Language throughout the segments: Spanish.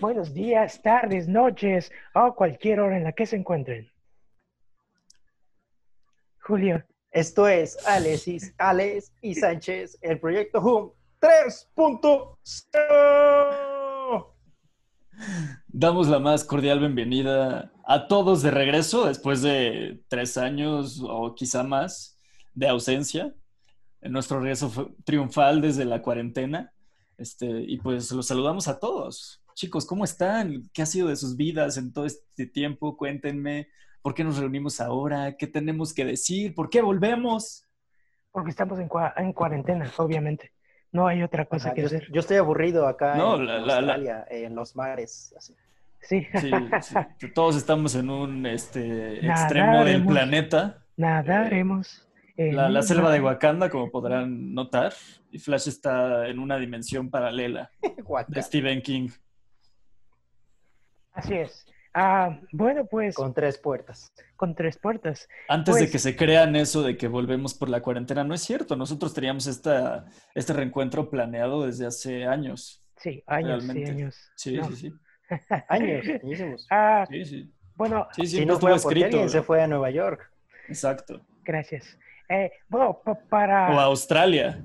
buenos días, tardes, noches o cualquier hora en la que se encuentren. Julio. Esto es Alex y, Alex y Sánchez, el proyecto Hum 3.0. Damos la más cordial bienvenida a todos de regreso después de tres años o quizá más de ausencia. En nuestro regreso triunfal desde la cuarentena. Este, y pues los saludamos a todos. Chicos, ¿cómo están? ¿Qué ha sido de sus vidas en todo este tiempo? Cuéntenme. ¿Por qué nos reunimos ahora? ¿Qué tenemos que decir? ¿Por qué volvemos? Porque estamos en, cuarentena, obviamente. No hay otra cosa que hacer. Yo estoy aburrido acá en Australia, en los mares. Sí. Todos estamos en un este, extremo del planeta. Nadaremos. La, la, selva de Wakanda, como podrán notar, y Flash está en una dimensión paralela de Stephen King. Así es. Ah, bueno, pues. Con tres puertas. Con tres puertas. Antes de pues que se crean eso de que volvemos por la cuarentena, no es cierto. Nosotros teníamos esta, este reencuentro planeado desde hace años. Sí, años, sí, años. Sí, sí, sí. años, ah, sí, sí. Bueno, si no fue escrito. se fue a Nueva York. Exacto. Gracias. Eh, bueno, para... O a Australia.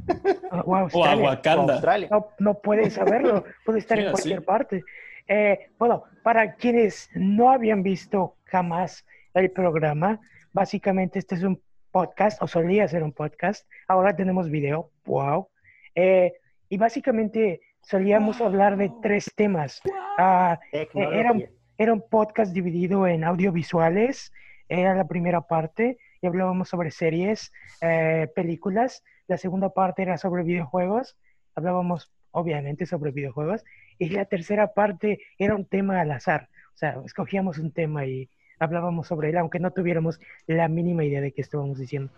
O, a, Australia. o a Wakanda. No, no puedes saberlo, puede estar en cualquier parte. Eh, bueno, para quienes no habían visto jamás el programa, básicamente este es un podcast, o solía ser un podcast, ahora tenemos video, wow. Eh, y básicamente solíamos hablar de tres temas. Ah, era, era un podcast dividido en audiovisuales, era la primera parte, y hablábamos sobre series, eh, películas. La segunda parte era sobre videojuegos. Hablábamos, obviamente, sobre videojuegos. Y la tercera parte era un tema al azar. O sea, escogíamos un tema y hablábamos sobre él, aunque no tuviéramos la mínima idea de qué estábamos diciendo.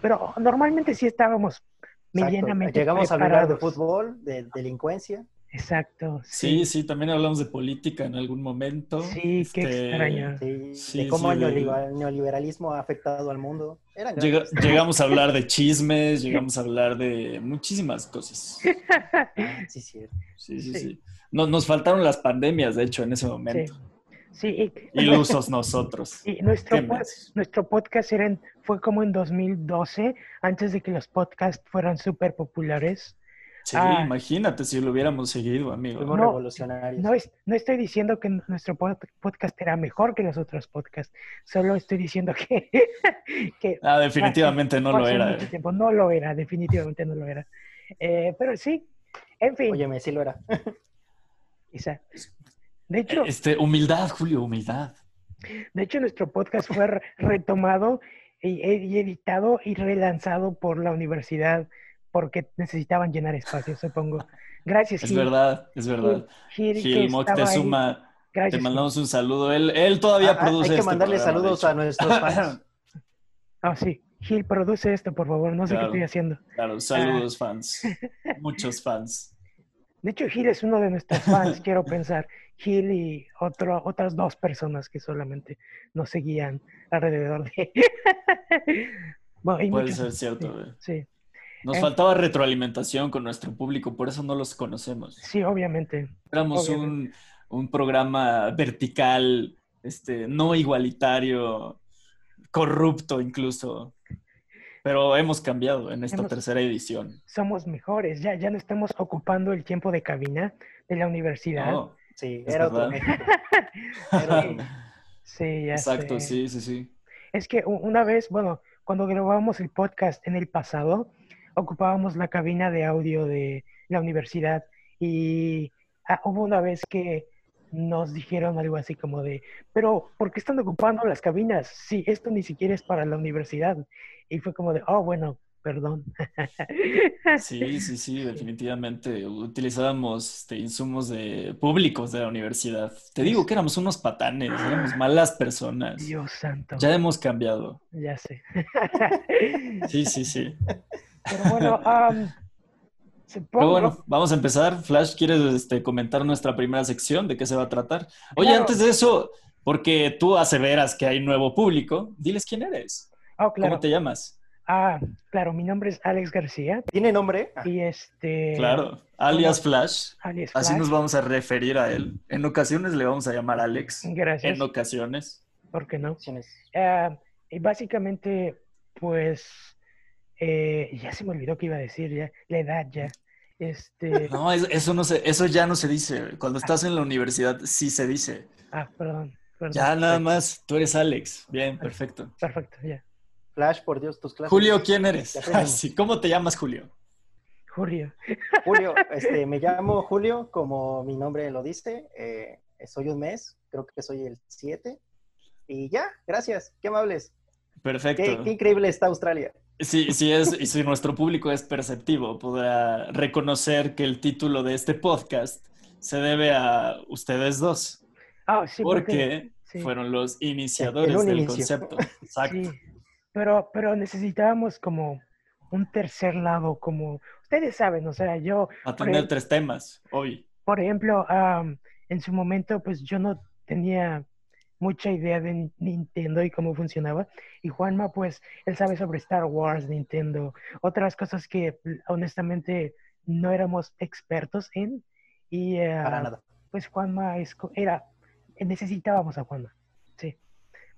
Pero normalmente sí estábamos medianamente Llegamos a hablar de fútbol, de delincuencia. Exacto. Sí. sí, también hablamos de política en algún momento. Sí, qué este, extraño. de cómo el neoliberalismo ha afectado al mundo. llegamos a hablar de chismes, llegamos a hablar de muchísimas cosas. Ah, sí, sí. Sí, sí, sí. nos faltaron las pandemias, de hecho, en ese momento. Sí. Ilusos nosotros. Y nuestro, nuestro podcast fue como en 2012, antes de que los podcasts fueran súper populares. Sí, ah. imagínate si lo hubiéramos seguido, amigo. No, revolucionarios. No, no, estoy diciendo que nuestro podcast era mejor que los otros podcasts, solo estoy diciendo que... ah, definitivamente no lo era. Eh. No lo era, definitivamente no lo era. Eh, pero sí, en fin. Óyeme, sí lo era. Quizá. De hecho... Este, humildad, Julio, humildad. De hecho, nuestro podcast fue retomado y editado y relanzado por la Universidad porque necesitaban llenar espacio, supongo. Gracias, Es verdad, es verdad. Gil, Gil, te mandamos un saludo. Él, él todavía produce Hay que este mandarle saludos a nuestros fans. Ah, sí. Gil, produce esto, por favor. No sé qué estoy haciendo. Claro, saludos, ah. fans. Muchos fans. De hecho, Gil es uno de nuestros fans, quiero pensar. Gil y otro, otras dos personas que solamente nos seguían alrededor de... bueno, Puede ser cierto. sí. Nos faltaba retroalimentación con nuestro público, por eso no los conocemos. Sí, obviamente. Éramos Un, un, programa vertical, este, no igualitario, corrupto incluso. Pero hemos cambiado en esta tercera edición. Somos mejores, ya, ya no estamos ocupando el tiempo de cabina de la universidad. sí, era otro sí, ya Exacto, sí, sí, sí. Es que una vez, bueno, cuando grabábamos el podcast en el pasado, ocupábamos la cabina de audio de la universidad y ah, hubo una vez que nos dijeron algo así como de, pero ¿por qué están ocupando las cabinas? Sí, esto ni siquiera es para la universidad. Y fue como de, oh, bueno, perdón. Sí, sí, sí, definitivamente. Utilizábamos este, insumos de públicos de la universidad. Te digo que éramos unos patanes, éramos malas personas. Dios santo. Ya hemos cambiado. Ya sé. Sí, sí, sí. Pero bueno, bueno, vamos a empezar. Flash, ¿quieres este, comentar nuestra primera sección? ¿De qué se va a tratar? Oye, antes de eso, porque tú aseveras que hay nuevo público, diles quién eres. Oh, claro. ¿Cómo te llamas? Ah, claro, mi nombre es Alex García. ¿Tiene nombre? Y este. Claro, alias Flash. alias Así Flash. nos vamos a referir a él. En ocasiones le vamos a llamar Alex. Gracias. En ocasiones. ¿Por qué no? Ah, y básicamente, pues. eh, ya se me olvidó que iba a decir, ya. La edad ya. Este. No, es- eso no se, eso ya no se dice. Cuando estás en la universidad sí se dice. Ah, perdón. perdón. Ya nada más, tú eres Alex. Bien, perfecto. Perfecto, ya. Flash, por Dios, tus clases. Julio, ¿quién eres? Sí, ¿Cómo te llamas, Julio? Julio. Julio, este, me llamo Julio, como mi nombre lo dice. eh, soy un mes, creo que soy el 7. Y ya, gracias, qué amables. Perfecto. Qué, qué increíble está Australia. Sí, sí es, y si nuestro público es perceptivo, podrá reconocer que el título de este podcast se debe a ustedes dos, Ah, sí, porque sí. fueron los iniciadores del inicio. concepto. Exacto. Sí, pero, pero necesitábamos como un tercer lado, como ustedes saben, o sea, yo, A tener tres temas hoy. por ejemplo, am, en su momento, pues yo no tenía mucha idea de Ni- Nintendo y cómo funcionaba, y Juanma, pues, él sabe sobre Star Wars, Nintendo, otras cosas que honestamente no éramos expertos en, y eh, Para nada. pues Juanma es, co- era, necesitábamos a Juanma, sí.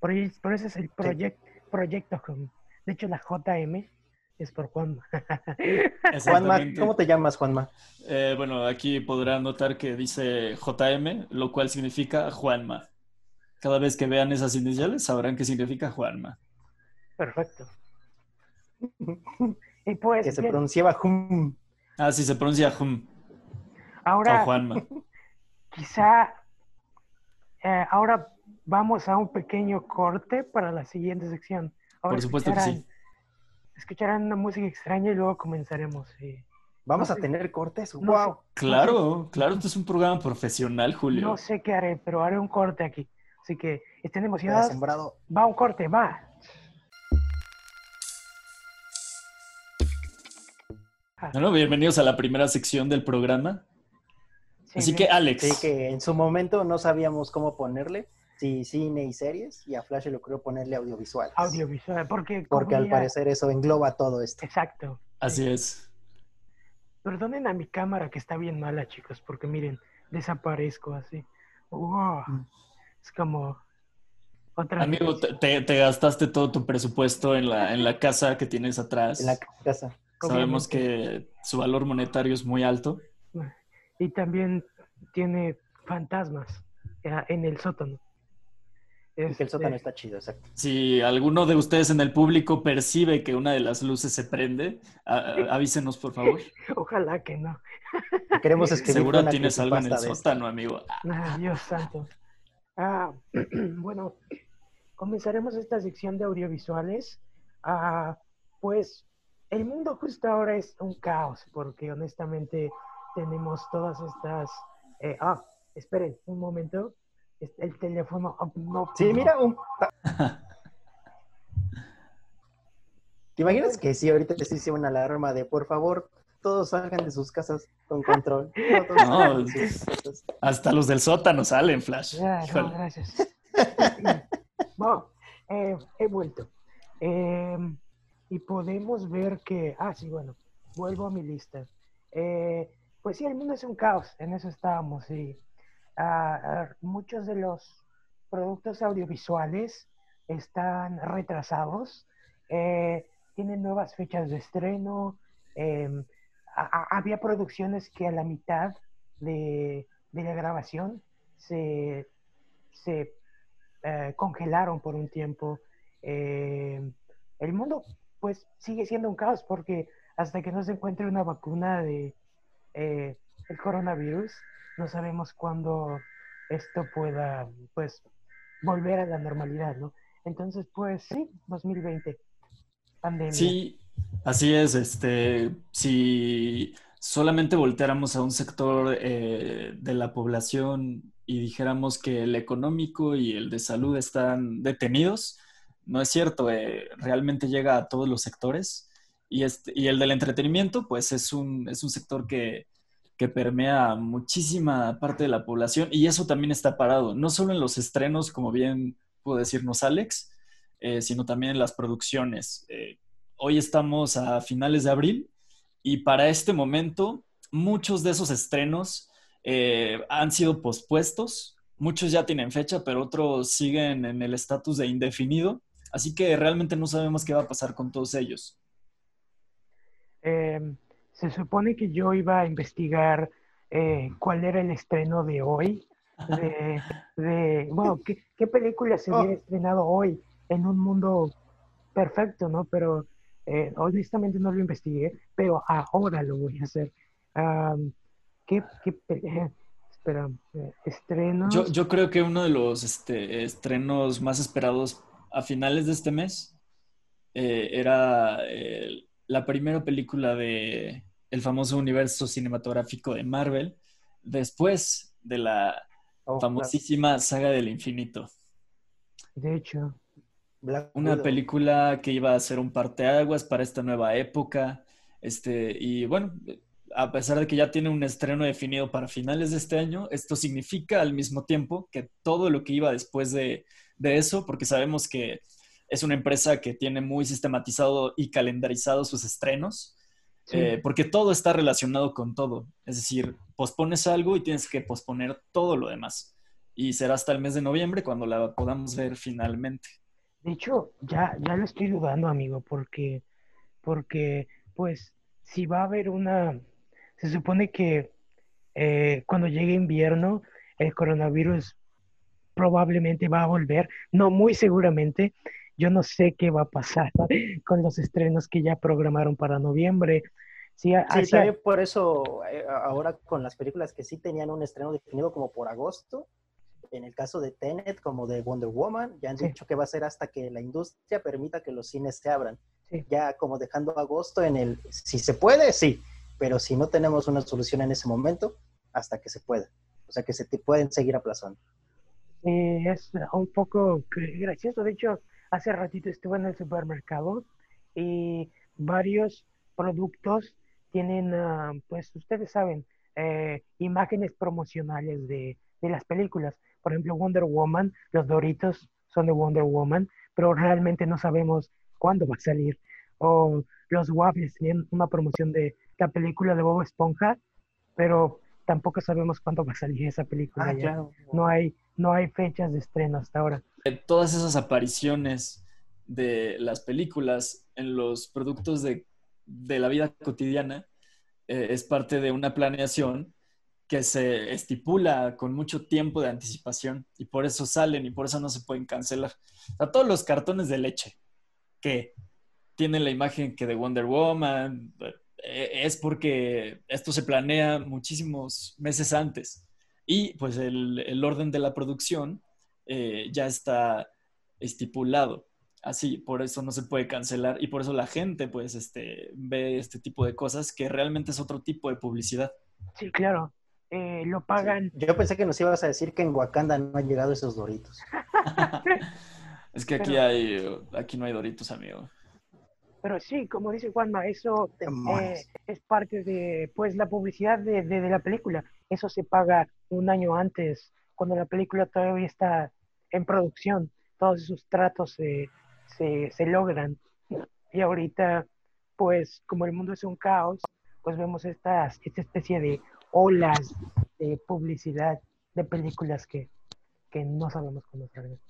Por, por eso es el proyec- proyecto, Hum. de hecho la JM es por Juanma. Juanma. ¿cómo te llamas, Juanma? Eh, bueno, aquí podrán notar que dice JM, lo cual significa Juanma. Cada vez que vean esas iniciales sabrán que significa Juanma. Perfecto. Y pues, Que se bien, pronunciaba Hum. Ah, sí, se pronuncia Jum, ahora o Juanma. quizá, eh, ahora vamos a un pequeño corte para la siguiente sección. Ahora Por supuesto que sí. escucharán- una música extraña y luego comenzaremos. Vamos No a sé. tener cortes. No wow. Claro, claro, esto es un programa profesional, Julio. No sé qué haré, pero haré un corte aquí. Así que estén emocionados. sembrado. Va un corte, va. Ah, Bueno, bienvenidos a la primera sección del programa. sí, Así que, Alex, Sí, que en su momento no sabíamos cómo ponerle. Sí, cine y series. Y a Flash le ocurrió ponerle audiovisuales. Audiovisual, porque... Porque al parecer eso engloba todo esto. Exacto. así es. Perdonen a mi cámara que está bien mala, chicos, porque miren, desaparezco así. Wow. Es como... Otra Amigo, te, te- te gastaste todo tu presupuesto en la, en la casa que tienes atrás. En la casa. Sabemos que su valor monetario es muy alto. Y también tiene fantasmas eh, en el sótano. Que el Este, sótano está chido, exacto. Si alguno de ustedes en el público percibe que una de las luces se prende, a- a- avísenos, por favor. Ojalá que no. Queremos escribir Seguro una tienes algo en el sótano, amigo. Ah, Dios santo. Ah, bueno, comenzaremos esta sección de audiovisuales. Ah, pues el mundo justo ahora es un caos, porque honestamente tenemos todas estas... eh, ah, esperen un momento. Este, El teléfono... ah, no, Sí, no. mira, un... ¿Te imaginas que sí, ahorita les hice una alarma de por favor, todos salgan de sus casas con control? Todos No, casas. Hasta los del sótano salen, Flash. Ya, no, Híjole. gracias. bueno, eh, he vuelto. Eh, y podemos ver que, ah, sí, bueno, vuelvo a mi lista. Eh, pues sí, el mundo es un caos, en eso estábamos, y ah, ah, muchos de los productos audiovisuales están retrasados, eh, tienen nuevas fechas de estreno, em, había producciones que a la mitad de, de la grabación se, se eh, congelaron por un tiempo. Eh, el mundo pues sigue siendo un caos porque hasta que no se encuentre una vacuna de eh, el coronavirus, no sabemos cuándo esto pueda pues volver a la normalidad, ¿no? Entonces, pues sí, 2020, pandemia. Sí, así es. Este, si solamente volteáramos a un sector eh, de la población y dijéramos que el económico y el de salud están detenidos, no es cierto. eh, realmente llega a todos los sectores. Y, este, y el del entretenimiento, pues es un, es un sector que, que permea muchísima parte de la población y eso también está parado, no solo en los estrenos, como bien pudo decirnos Alex, eh, sino también en las producciones. Hoy estamos a finales de abril y para este momento muchos de esos estrenos eh, han sido pospuestos. Muchos ya tienen fecha, pero otros siguen en el estatus de indefinido. Así que realmente no sabemos qué va a pasar con todos ellos. Em, se supone que yo iba a investigar eh, cuál era el estreno de hoy. De, bueno, ¿qué, película se hubiera oh. estrenado hoy en un mundo perfecto, ¿no? Pero eh, honestamente no lo investigué, pero ahora lo voy a hacer. ¿Qué, qué espera, eh, estrenos? Yo, yo, creo que uno de los este, estrenos más esperados a finales de este mes eh, era la primera película de el famoso universo cinematográfico de Marvel, después de la oh, famosísima saga del infinito. De hecho. Una película que iba a ser un parteaguas para esta nueva época. Este, y bueno, a pesar de que ya tiene un estreno definido para finales de este año, esto significa al mismo tiempo que todo lo que iba después de, eso, porque sabemos que es una empresa que tiene muy sistematizado y calendarizado sus estrenos, eh, porque todo está relacionado con todo. Es decir, pospones algo y tienes que posponer todo lo demás. Y será hasta el mes de noviembre cuando la podamos ver finalmente. De hecho, ya, ya lo estoy dudando, amigo, porque, porque, pues, si va a haber una, se supone que eh, cuando llegue invierno, el coronavirus probablemente va a volver, no muy seguramente. Yo no sé qué va a pasar con los estrenos que ya programaron para noviembre. Sí, sí también por eso eh, ahora con las películas que sí tenían un estreno definido como por agosto, en el caso de Tenet como de Wonder Woman, ya han dicho que va a ser hasta que la industria permita que los cines se abran. Ya como dejando agosto en el, si se puede, sí, pero si no tenemos una solución en ese momento, hasta que se pueda. O sea que se te pueden seguir aplazando. es un poco gracioso. De hecho, hace ratito estuve en el supermercado y varios productos tienen, ah, pues ustedes saben, eh, imágenes promocionales de, de las películas. Por ejemplo, Wonder Woman, los Doritos son de Wonder Woman, pero realmente no sabemos cuándo va a salir. O los Waffles tienen una promoción de la película de Bob Esponja, pero tampoco sabemos cuándo va a salir esa película. Ah, no, hay, no hay fechas de estreno hasta ahora. Todas esas apariciones de las películas en los productos de, la vida cotidiana eh, es parte de una planeación que se estipula con mucho tiempo de anticipación y por eso salen y por eso no se pueden cancelar. O todos los cartones de leche que tienen la imagen que de Wonder Woman eh, es porque esto se planea muchísimos meses antes y pues el, orden de la producción eh, ya está estipulado. Así, por eso no se puede cancelar y por eso la gente pues este, ve este tipo de cosas que realmente es otro tipo de publicidad. Sí, claro. Eh, lo pagan. Yo pensé que nos ibas a decir que en Wakanda no han llegado esos doritos. es que aquí hay, aquí no hay doritos, amigo. Pero sí, como dice Juanma, eso eh, es parte de pues la publicidad de, la película. Eso se paga un año antes, cuando la película todavía está en producción. Todos esos tratos se, se logran. Y ahorita, pues como el mundo es un caos, pues vemos estas, esta especie de olas de publicidad de películas que, no sabemos cómo salen.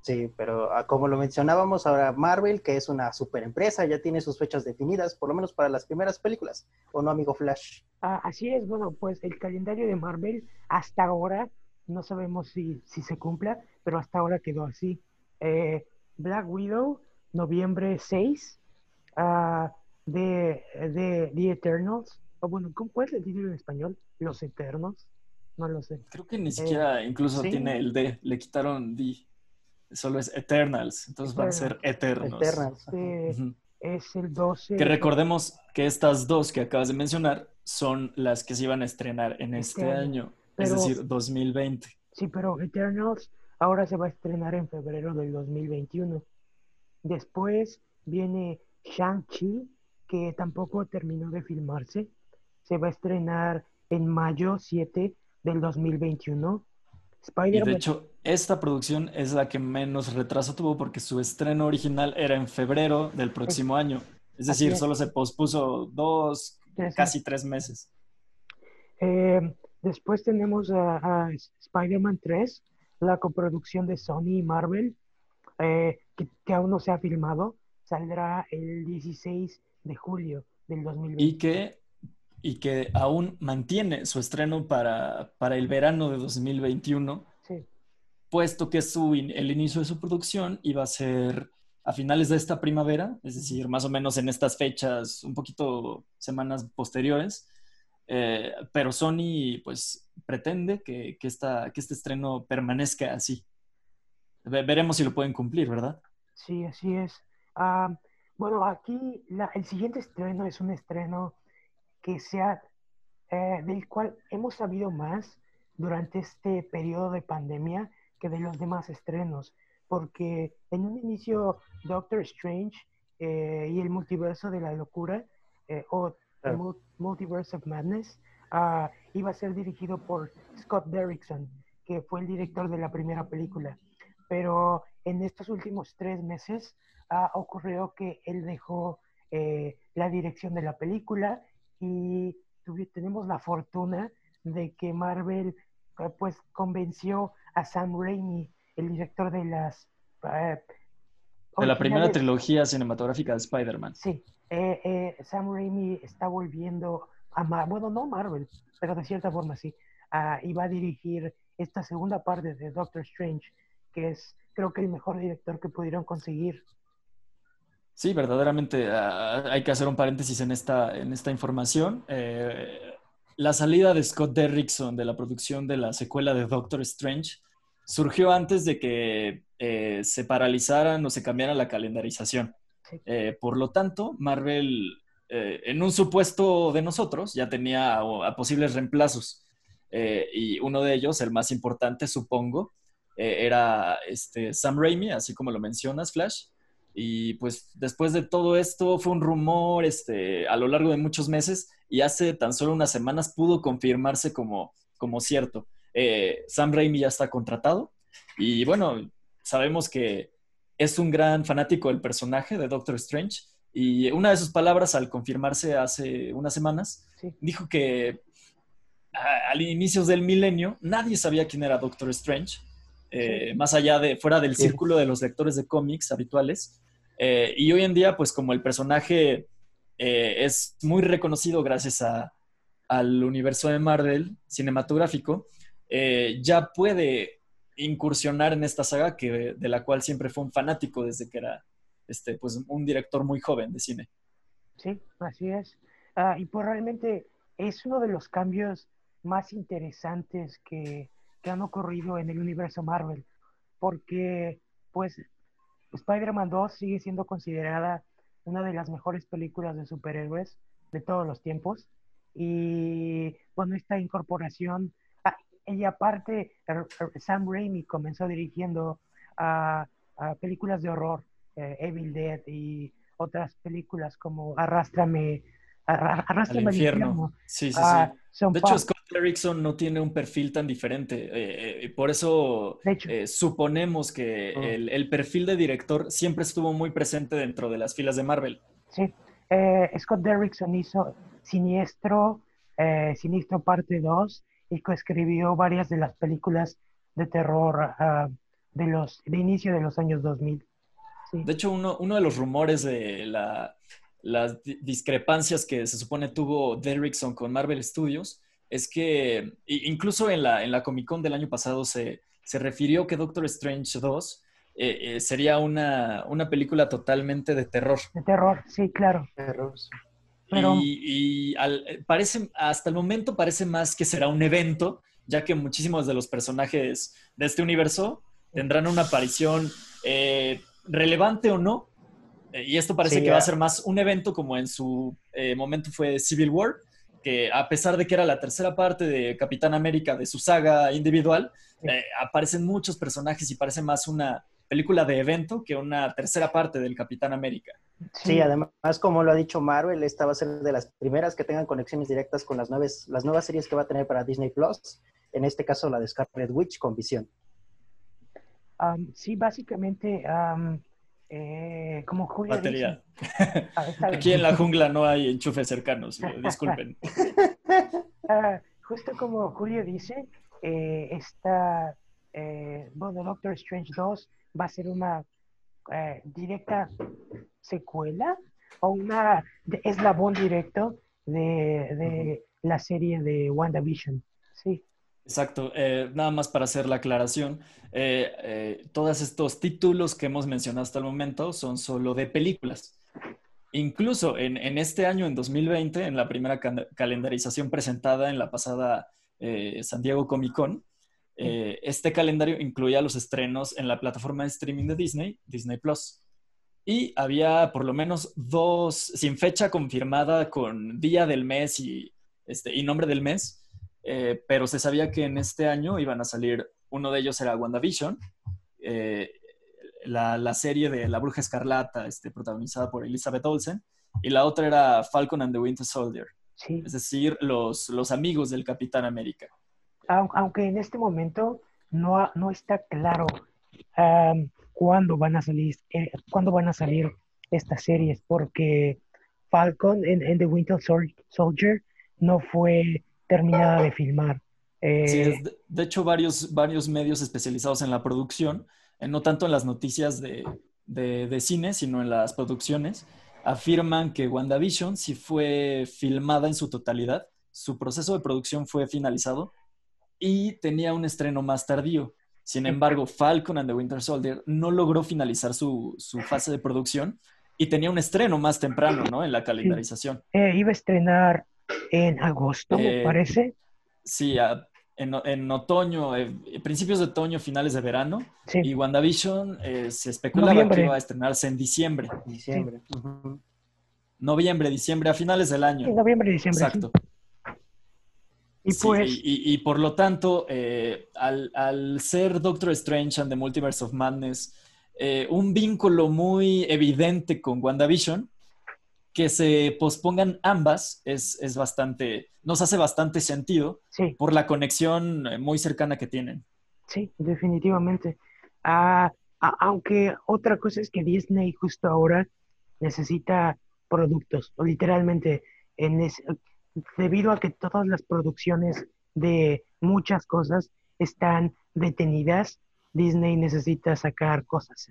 Sí, pero ah, como lo mencionábamos ahora, Marvel, que es una super empresa, ya tiene sus fechas definidas, por lo menos para las primeras películas, ¿o no, amigo Flash? Ah, así es, bueno, pues el calendario de Marvel hasta ahora, no sabemos si, se cumpla, pero hasta ahora quedó así. Eh, Black Widow, noviembre 6, ah, de, de The Eternals, bueno, ¿cuál es el título en español? Los Eternos. No lo sé. Creo que ni siquiera eh, incluso tiene el D. Le quitaron D. Solo es Eternals. Entonces van a ser Eternos. Eternals. Es el 12. Que recordemos que estas dos que acabas de mencionar son las que se iban a estrenar en este, este año. es decir, 2020. Sí, pero Eternals ahora se va a estrenar en febrero del 2021. Después viene Shang-Chi, que tampoco terminó de filmarse se va a estrenar en mayo 7 del 2021. Y de hecho, esta producción es la que menos retraso tuvo porque su estreno original era en febrero del próximo año. Es decir, solo se pospuso dos, casi tres meses. Eh, después tenemos a, Spider-Man 3, la coproducción de Sony y Marvel, eh, que, aún no se ha filmado. Saldrá el 16 de julio del 2020. Y que, y que aún mantiene su estreno para, para el verano de 2021, puesto que su, el inicio de su producción iba a ser a finales de esta primavera, es decir, más o menos en estas fechas, un poquito semanas posteriores. Eh, pero Sony, pues, pretende que, que, esta, que este estreno permanezca así. veremos si lo pueden cumplir, ¿verdad? Sí, así es. Ah, bueno, aquí el siguiente estreno es un estreno que sea, eh, del cual hemos sabido más durante este periodo de pandemia que de los demás estrenos porque en un inicio Doctor Strange eh, y el multiverso de la locura eh, o el Multiverse of Madness ah, iba a ser dirigido por Scott Derrickson, que fue el director de la primera película. Pero en estos últimos tres meses ha ocurrió que él dejó eh, la dirección de la película y tenemos la fortuna de que Marvel pues convenció a Sam Raimi el director de las... Eh, de la primera trilogía cinematográfica de Spider-Man. Sí, eh, eh, Sam Raimi está volviendo a Marvel, bueno, no Marvel, pero de cierta forma sí, y va a dirigir esta segunda parte de Doctor Strange, que es creo que el mejor director que pudieron conseguir. Sí, verdaderamente ah, hay que hacer un paréntesis en esta, en esta información. la salida de Scott Derrickson de la producción de la secuela de Doctor Strange surgió antes de que eh, se paralizaran o se cambiara la calendarización. Eh, por lo tanto, Marvel, eh, en un supuesto de nosotros, ya tenía a, posibles reemplazos. y uno de ellos, el más importante, supongo, era este, Sam Raimi, así como lo mencionas, Flash. Y pues después de todo esto fue un rumor este, a lo largo de muchos meses y hace tan solo unas semanas pudo confirmarse como, como cierto. Eh, Sam Raimi ya está contratado y bueno, sabemos que es un gran fanático del personaje de Doctor Strange y una de sus palabras al confirmarse hace unas semanas dijo que al inicio del milenio nadie sabía quién era Doctor Strange, eh, más allá de fuera del círculo de los lectores de cómics habituales. Eh, y hoy en día, pues como el personaje es muy reconocido gracias al universo de Marvel cinematográfico, eh, ya puede incursionar en esta saga que, de la cual siempre fue un fanático desde que era este, pues, un director muy joven de cine. Sí, así es. Ah, y pues realmente es uno de los cambios más interesantes que, que han ocurrido en el universo Marvel, porque pues Spider-Man 2 sigue siendo considerada una de las mejores películas de superhéroes de todos los tiempos. Y bueno, esta incorporación y aparte, Sam Raimi comenzó dirigiendo a, películas de horror, eh, Evil Dead y otras películas como Arrástrame, Arrástrame al infierno. Sí, sí, ah, sí. De hecho, Scott Derrickson no tiene un perfil tan diferente. Eh, eh, por eso suponemos que el, perfil de director siempre estuvo muy presente dentro de las filas de Marvel. Sí. Scott Derrickson hizo Siniestro, Siniestro Parte 2 y coescribió varias de las películas de terror ah, de, los, de inicio de los años 2000. De hecho, uno, uno, de los rumores de las discrepancias que se supone tuvo Derrickson con Marvel Studios es que incluso en la, en la Comic Con del año pasado se, se refirió que Doctor Strange 2 eh, eh, sería una, una, película totalmente de terror. De terror, sí, claro. Terror, y, parece, hasta el momento parece más que será un evento, ya que muchísimos de los personajes de este universo tendrán una aparición eh, relevante o no. Eh, y esto parece que va a ser más un evento como en su eh, momento fue Civil War, que a pesar de que era la tercera parte de Capitán América de su saga individual, aparecen muchos personajes y parece más una película de evento que una tercera parte del Capitán América. Sí, además, como lo ha dicho Marvel, esta va a ser de las primeras que tengan conexiones directas con las nuevas, las nuevas series que va a tener para Disney Plus. en este caso la de Scarlet Witch con visión. sí, básicamente, eh, como Batería. Ah, Aquí en la jungla no hay enchufes cercanos, eh, disculpen. Ah, justo como Julio dice, eh, esta, bueno, Doctor Strange 2 va a ser una directa secuela o una eslabón directo de, de la serie de WandaVision. Sí. Exacto. Eh, nada más para hacer la aclaración, eh, eh, todos estos títulos que hemos mencionado hasta el momento son solo de películas. Incluso en, este año, en 2020, en la primera calendarización presentada en la pasada San Diego Comic Con, este calendario incluía los estrenos en la plataforma de streaming de Disney, Disney Plus. Y había por lo menos dos, sin fecha confirmada, con día del mes y, este, y nombre del mes, eh, pero se sabía que en este año iban a salir, uno de ellos era WandaVision, eh, la, serie de La Bruja Escarlata, este, protagonizada por Elizabeth Olsen, y la otra era Falcon and the Winter Soldier, es decir, los, los amigos del Capitán América. Aunque en este momento no, no está claro cuándo van a salir, eh, cuándo van a salir estas series, porque Falcon and, the Winter Soldier no fue terminada de filmar. sí, eh, de, hecho varios, varios medios especializados en la producción, eh, no tanto en las noticias de, de, cine, sino en las producciones, afirman que WandaVision sí fue filmada en su totalidad, su proceso de producción fue finalizado y tenía un estreno más tardío. Sin embargo, Falcon and the Winter Soldier no logró finalizar su, su fase de producción y tenía un estreno más temprano, ¿no? En la calendarización. Eh, iba a estrenar en agosto, me eh, parece. Sí, en, otoño, eh, principios de otoño, finales de verano. Y WandaVision eh, se especulaba que iba a estrenarse en diciembre. Diciembre. Noviembre, diciembre, a finales del año. noviembre, diciembre. Exacto. Y, pues... y, por lo tanto, al, al, ser Doctor Strange and the Multiverse of Madness un vínculo muy evidente con WandaVision, que se pospongan ambas es, bastante, nos hace bastante sentido por la conexión eh, muy cercana que tienen. Sí, definitivamente. Ah, aunque otra cosa es que Disney justo ahora necesita productos, o literalmente, en debido a que todas las producciones de muchas cosas están detenidas, Disney necesita sacar cosas.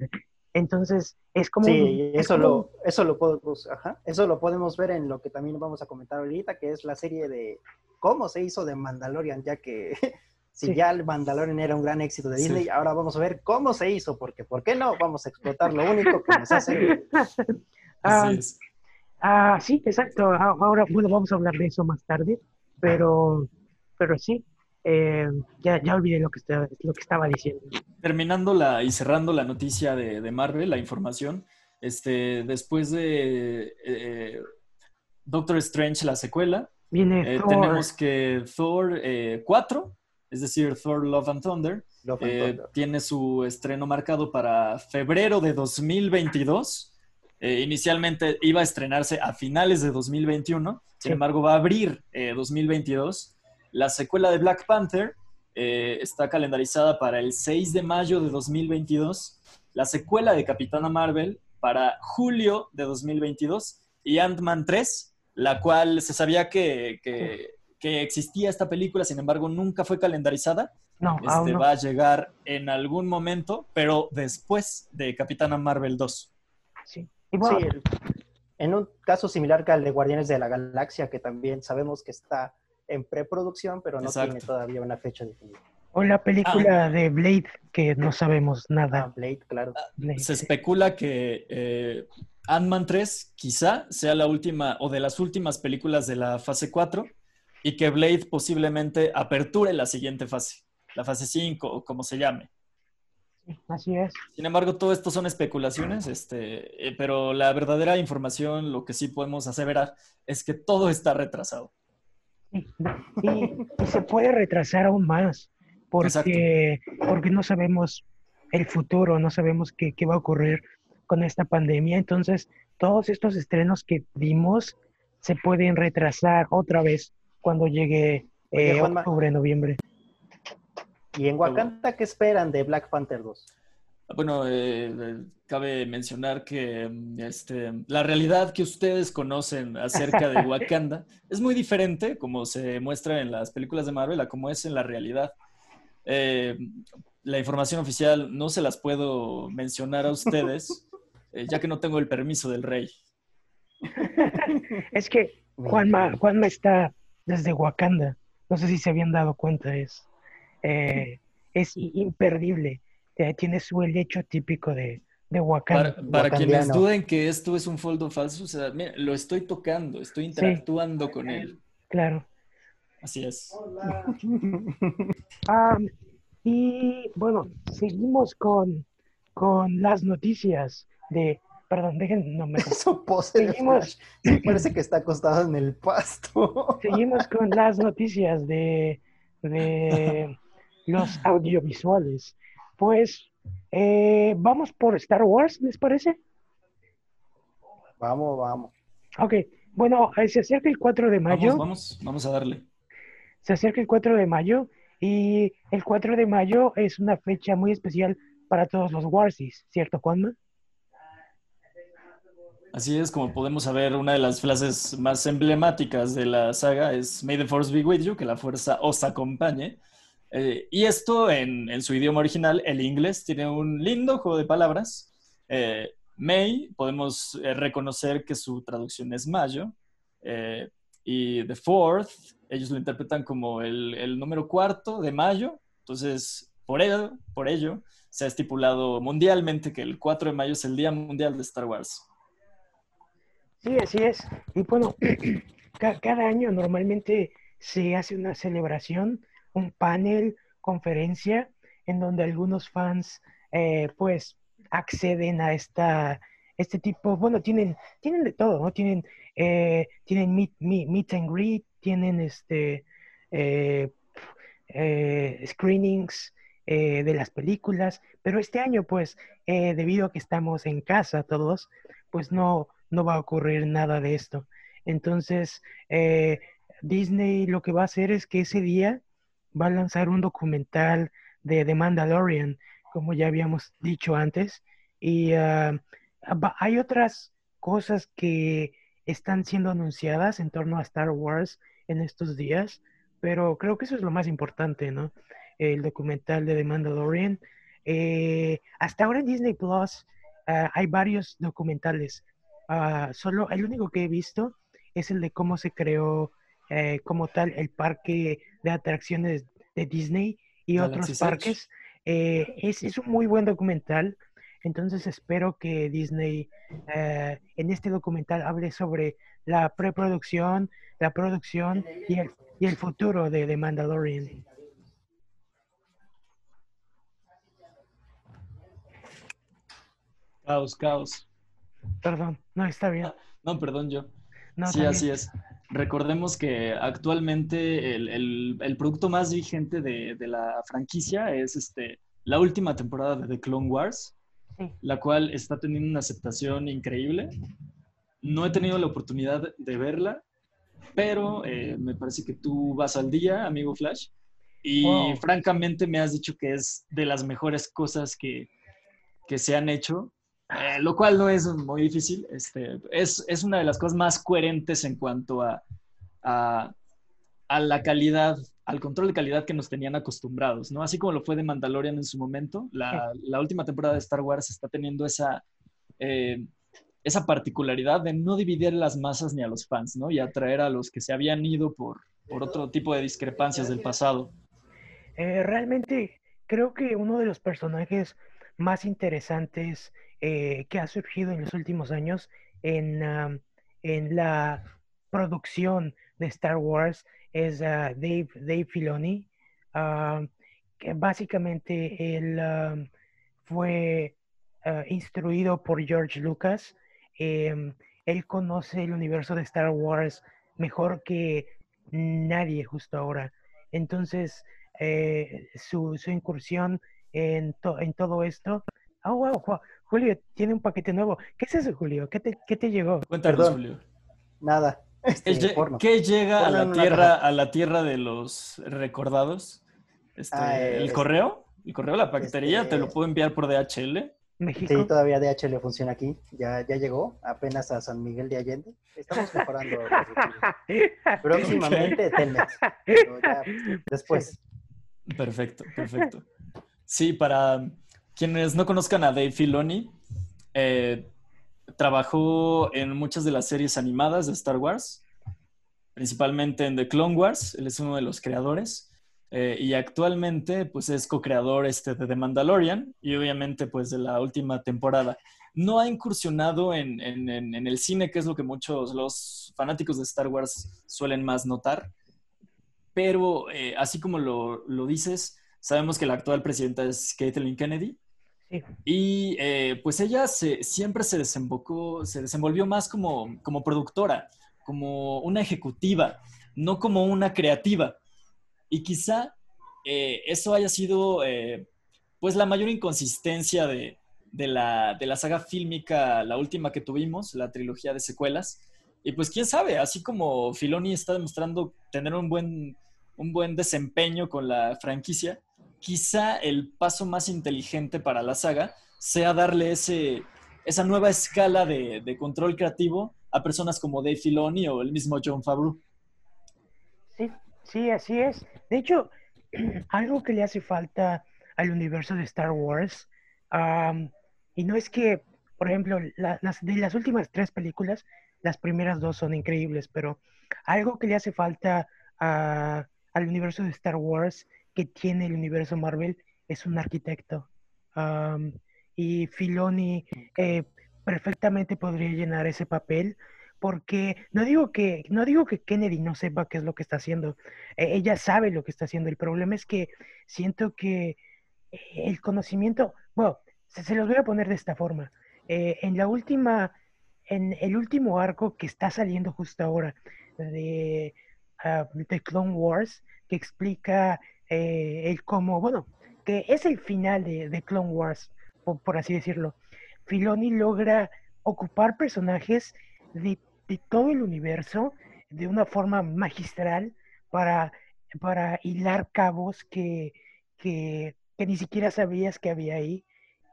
Entonces, es como... Sí, eso, Lo, eso, lo podemos, ajá, eso lo podemos ver en lo que también vamos a comentar ahorita, que es la serie de cómo se hizo de Mandalorian, ya que si ya el Mandalorian era un gran éxito de Disney, ahora vamos a ver cómo se hizo, porque ¿por qué no? Vamos a explotar lo único que nos hace... ah, ah, sí, exacto. Ahora, bueno, vamos a hablar de eso más tarde, pero, pero sí, eh, ya, ya olvidé lo que, estaba, lo que estaba diciendo. Terminando la, y cerrando la noticia de, Marvel, la información, este, después de eh, Doctor Strange, la secuela, Viene eh, tenemos que Thor 4, es decir, Thor Love and Thunder, tiene su estreno marcado para febrero de 2022. inicialmente iba a estrenarse a finales de 2021, sin embargo va a abrir 2022 la secuela de Black Panther eh, está calendarizada para el 6 de mayo de 2022. La secuela de Capitana Marvel para julio de 2022. Y Ant-Man 3, la cual se sabía que, existía esta película, sin embargo nunca fue calendarizada. No, este, Va a llegar en algún momento, pero después de Capitana Marvel 2. Sí. en un caso similar que al de Guardianes de la Galaxia, que también sabemos que está en preproducción, pero no tiene todavía una fecha definida. O la película ah. de Blade, que no sabemos nada. Ah, Blade, claro. Ah, se especula que eh, Ant-Man 3 quizá sea la última o de las últimas películas de la fase 4 y que Blade posiblemente aperture la siguiente fase, la fase 5 o como se llame. así es. Sin embargo, todo esto son especulaciones, este, eh, pero la verdadera información, lo que sí podemos aseverar, es que todo está retrasado. Y, se puede retrasar aún más porque, porque no sabemos el futuro, no sabemos qué, qué, va a ocurrir con esta pandemia. Entonces, todos estos estrenos que vimos se pueden retrasar otra vez cuando llegue eh, octubre, noviembre. ¿Y en Wakanda qué esperan de Black Panther 2? Bueno, eh, cabe mencionar que mm, este, la realidad que ustedes conocen acerca de Wakanda es muy diferente, como se muestra en las películas de Marvel, a como es en la realidad. Eh, la información oficial no se las puedo mencionar a ustedes, eh, ya que no tengo el permiso del rey. es que Juanma, Juanma está desde Wakanda. No sé si se habían dado cuenta, es, eh, es imperdible. Tiene su helecho típico de, de Wakanda. Para, quienes duden que esto es un foldo falso, o sea, lo estoy tocando, estoy interactuando con él. Claro. Así es. Ah, y bueno, seguimos con, con las noticias de Perdón, dejen, no me... Seguimos... Parece que está acostado en el pasto. Seguimos con las noticias de, de los audiovisuales. Pues eh, vamos por Star Wars, ¿les parece? Vamos, vamos. Ok, bueno, eh, se acerca el 4 de mayo. Vamos, vamos, a darle. Se acerca el 4 de mayo y el 4 de mayo es una fecha muy especial para todos los Warsies, ¿cierto, Juanma? Así es, como podemos saber, una de las frases más emblemáticas de la saga es May the Force be with you, que la fuerza os acompañe. Eh, y esto en, su idioma original, el inglés, tiene un lindo juego de palabras. Eh, May, podemos eh, reconocer que su traducción es mayo. y the fourth, ellos lo interpretan como el, el, número cuarto de mayo. Entonces, por ello, por ello, se ha estipulado mundialmente que el 4 de mayo es el Día Mundial de Star Wars. Sí, así es. Y bueno, cada año normalmente se hace una celebración, un panel, conferencia, en donde algunos fans eh, pues acceden a esta, este tipo, bueno, tienen, tienen de todo, ¿no? Tienen, eh, tienen meet, meet, and greet, tienen este, eh, screenings de las películas, pero este año pues debido a que estamos en casa todos, pues no, no va a ocurrir nada de esto. Entonces, Disney lo que va a hacer es que ese día va a lanzar un documental de The Mandalorian, como ya habíamos dicho antes, y ah, hay otras cosas que están siendo anunciadas en torno a Star Wars en estos días, pero creo que eso es lo más importante, ¿no? El documental de The Mandalorian. Eh, hasta ahora en Disney Plus ah, hay varios documentales Ah, solo el único que he visto es el de cómo se creó eh, como tal el parque de atracciones de Disney y otros parques. Eh, es, es, un muy buen documental. Entonces espero que Disney eh, en este documental hable sobre la preproducción, la producción y el, y el futuro de The Mandalorian. Caos, caos. Perdón, no, está bien. Ah, no, perdón yo. sí, así es. Recordemos que actualmente el, producto más vigente de, la franquicia es este, la última temporada de The Clone Wars, la cual está teniendo una aceptación increíble. No he tenido la oportunidad de verla, pero eh, me parece que tú vas al día, amigo Flash, y francamente me has dicho que es de las mejores cosas que, que se han hecho eh, lo cual no es muy difícil. Este, es, es, una de las cosas más coherentes en cuanto a, a, a, la calidad, al control de calidad que nos tenían acostumbrados, ¿no? Así como lo fue de Mandalorian en su momento, la, la última temporada de Star Wars está teniendo esa, eh, esa particularidad de no dividir las masas ni a los fans, ¿no? Y atraer a los que se habían ido por, por otro tipo de discrepancias del pasado. Eh, realmente creo que uno de los personajes más interesantes eh, que ha surgido en los últimos años en, en la producción de Star Wars es ah, Dave, Dave Filoni, que básicamente él fue ah, instruido por George Lucas. Em, él conoce el universo de Star Wars mejor que nadie justo ahora. Entonces, eh, su, su, incursión en, en todo esto. Oh, wow, Julio tiene un paquete nuevo. ¿Qué es eso, Julio? ¿Qué te, qué te llegó? Cuéntanos, Julio. Nada. Este, ¿Qué llega a la tierra a la tierra de los recordados? Este, ah, ¿El correo? ¿El correo, la paquetería? ¿Te lo este puedo enviar por DHL? México. Sí, todavía DHL funciona aquí. Ya, ya llegó apenas a San Miguel de Allende. Estamos mejorando. Próximamente Telmex. después. Perfecto, perfecto. Sí, para quienes no conozcan a Dave Filoni, eh, trabajó en muchas de las series animadas de Star Wars, principalmente en The Clone Wars. Él es uno de los creadores. Eh, y actualmente pues es co-creador este, de The Mandalorian y obviamente pues de la última temporada. No ha incursionado en, el cine, que es lo que muchos los fanáticos de Star Wars suelen más notar, pero eh, así como lo, dices, sabemos que la actual presidenta es Kathleen Kennedy. Y eh, pues ella se, siempre se desembocó, se desenvolvió más como, como productora, como una ejecutiva, no como una creativa. Y quizá eh, eso haya sido eh, pues la mayor inconsistencia de, la, saga fílmica, la última que tuvimos, la trilogía de secuelas. Y pues quién sabe, así como Filoni está demostrando tener un buen, un buen desempeño con la franquicia, quizá el paso más inteligente para la saga sea darle ese, esa nueva escala de, control creativo a personas como Dave Filoni o el mismo John Favreau. Sí, Sí, así es. De hecho, algo que le hace falta al universo de Star Wars, y no es que, por ejemplo, las, de las últimas tres películas, las primeras dos son increíbles, pero algo que le hace falta al universo de Star Wars que tiene el universo Marvel es un arquitecto. y Filoni eh, perfectamente podría llenar ese papel porque no digo que no digo que Kennedy no sepa qué es lo que está haciendo. E, ella sabe lo que está haciendo. El problema es que siento que el conocimiento, bueno, se, los voy a poner de esta forma. Eh, en la última, en el último arco que está saliendo justo ahora de, uh, Clone Wars, que explica eh, el cómo, bueno, que es el final de, Clone Wars, por así decirlo. Filoni logra ocupar personajes de de todo el universo de una forma magistral para, para hilar cabos que, que, ni siquiera sabías que había ahí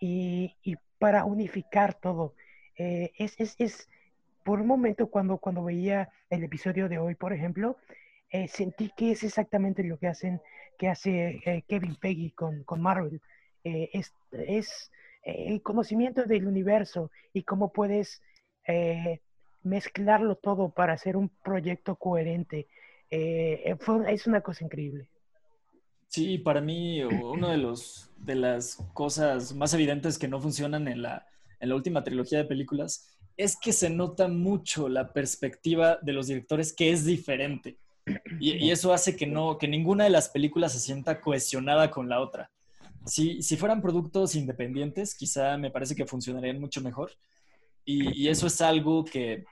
y, para unificar todo. Eh, es, es, es, por un momento cuando, cuando veía el episodio de hoy, por ejemplo, eh, sentí que es exactamente lo que hacen que hace eh, Kevin Peggy con, con Marvel. es, es el conocimiento del universo y cómo puedes mezclarlo todo para hacer un proyecto coherente. Eh, eh, es una cosa increíble. Sí, para mí una de, los, de las cosas más evidentes que no funcionan en la, en la última trilogía de películas es que se nota mucho la perspectiva de los directores que es diferente. Y, eso hace que, no, que ninguna de las películas se sienta cohesionada con la otra. Si, si fueran productos independientes, quizá me parece que funcionarían mucho mejor, y, eso es algo que,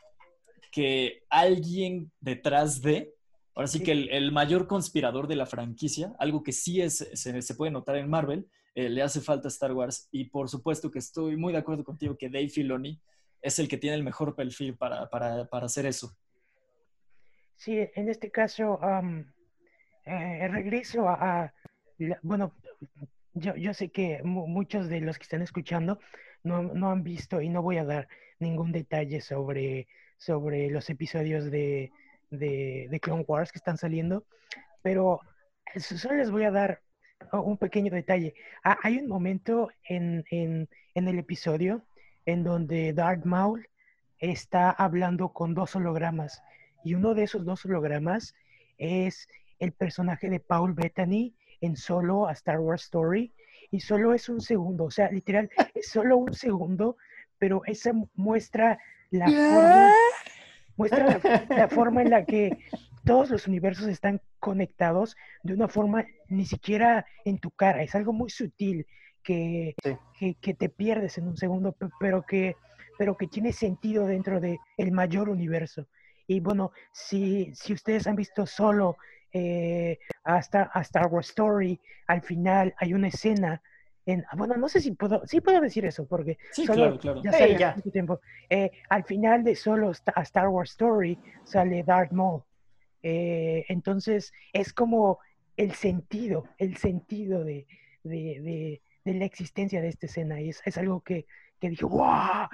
que alguien detrás de, ahora sí que el, mayor conspirador de la franquicia, algo que sí es, se, puede notar en Marvel, eh, le hace falta Star Wars. Y por supuesto que estoy muy de acuerdo contigo que Dave Filoni es el que tiene el mejor perfil para, para, para hacer eso. Sí, en este caso, eh, regreso a, bueno, yo, yo, sé que muchos de los que están escuchando no, no, han visto y no voy a dar ningún detalle sobre, sobre los episodios de, de, Clone Wars que están saliendo, pero solo les voy a dar un pequeño detalle. Ah, hay un momento en, en, en, el episodio en donde Darth Maul está hablando con dos hologramas y uno de esos dos hologramas es el personaje de Paul Bettany en Solo a Star Wars Story y solo es un segundo, o sea, literal, es solo un segundo, pero esa muestra la forma, muestra la, forma en la que todos los universos están conectados de una forma ni siquiera en tu cara, es algo muy sutil que, que, te pierdes en un segundo, pero que, pero que tiene sentido dentro del el mayor universo. Y bueno, si, si ustedes han visto solo eh, hasta a Star Wars Story, al final hay una escena en, bueno, no sé si puedo, sí puedo decir eso, porque sí, claro, claro. ya sale mucho tiempo. Eh, al final de solo a Star Wars Story sale Darth Maul. Eh, entonces es como el sentido, el sentido de, la existencia de esta escena. Y es, es algo que, que dije, ¡wow!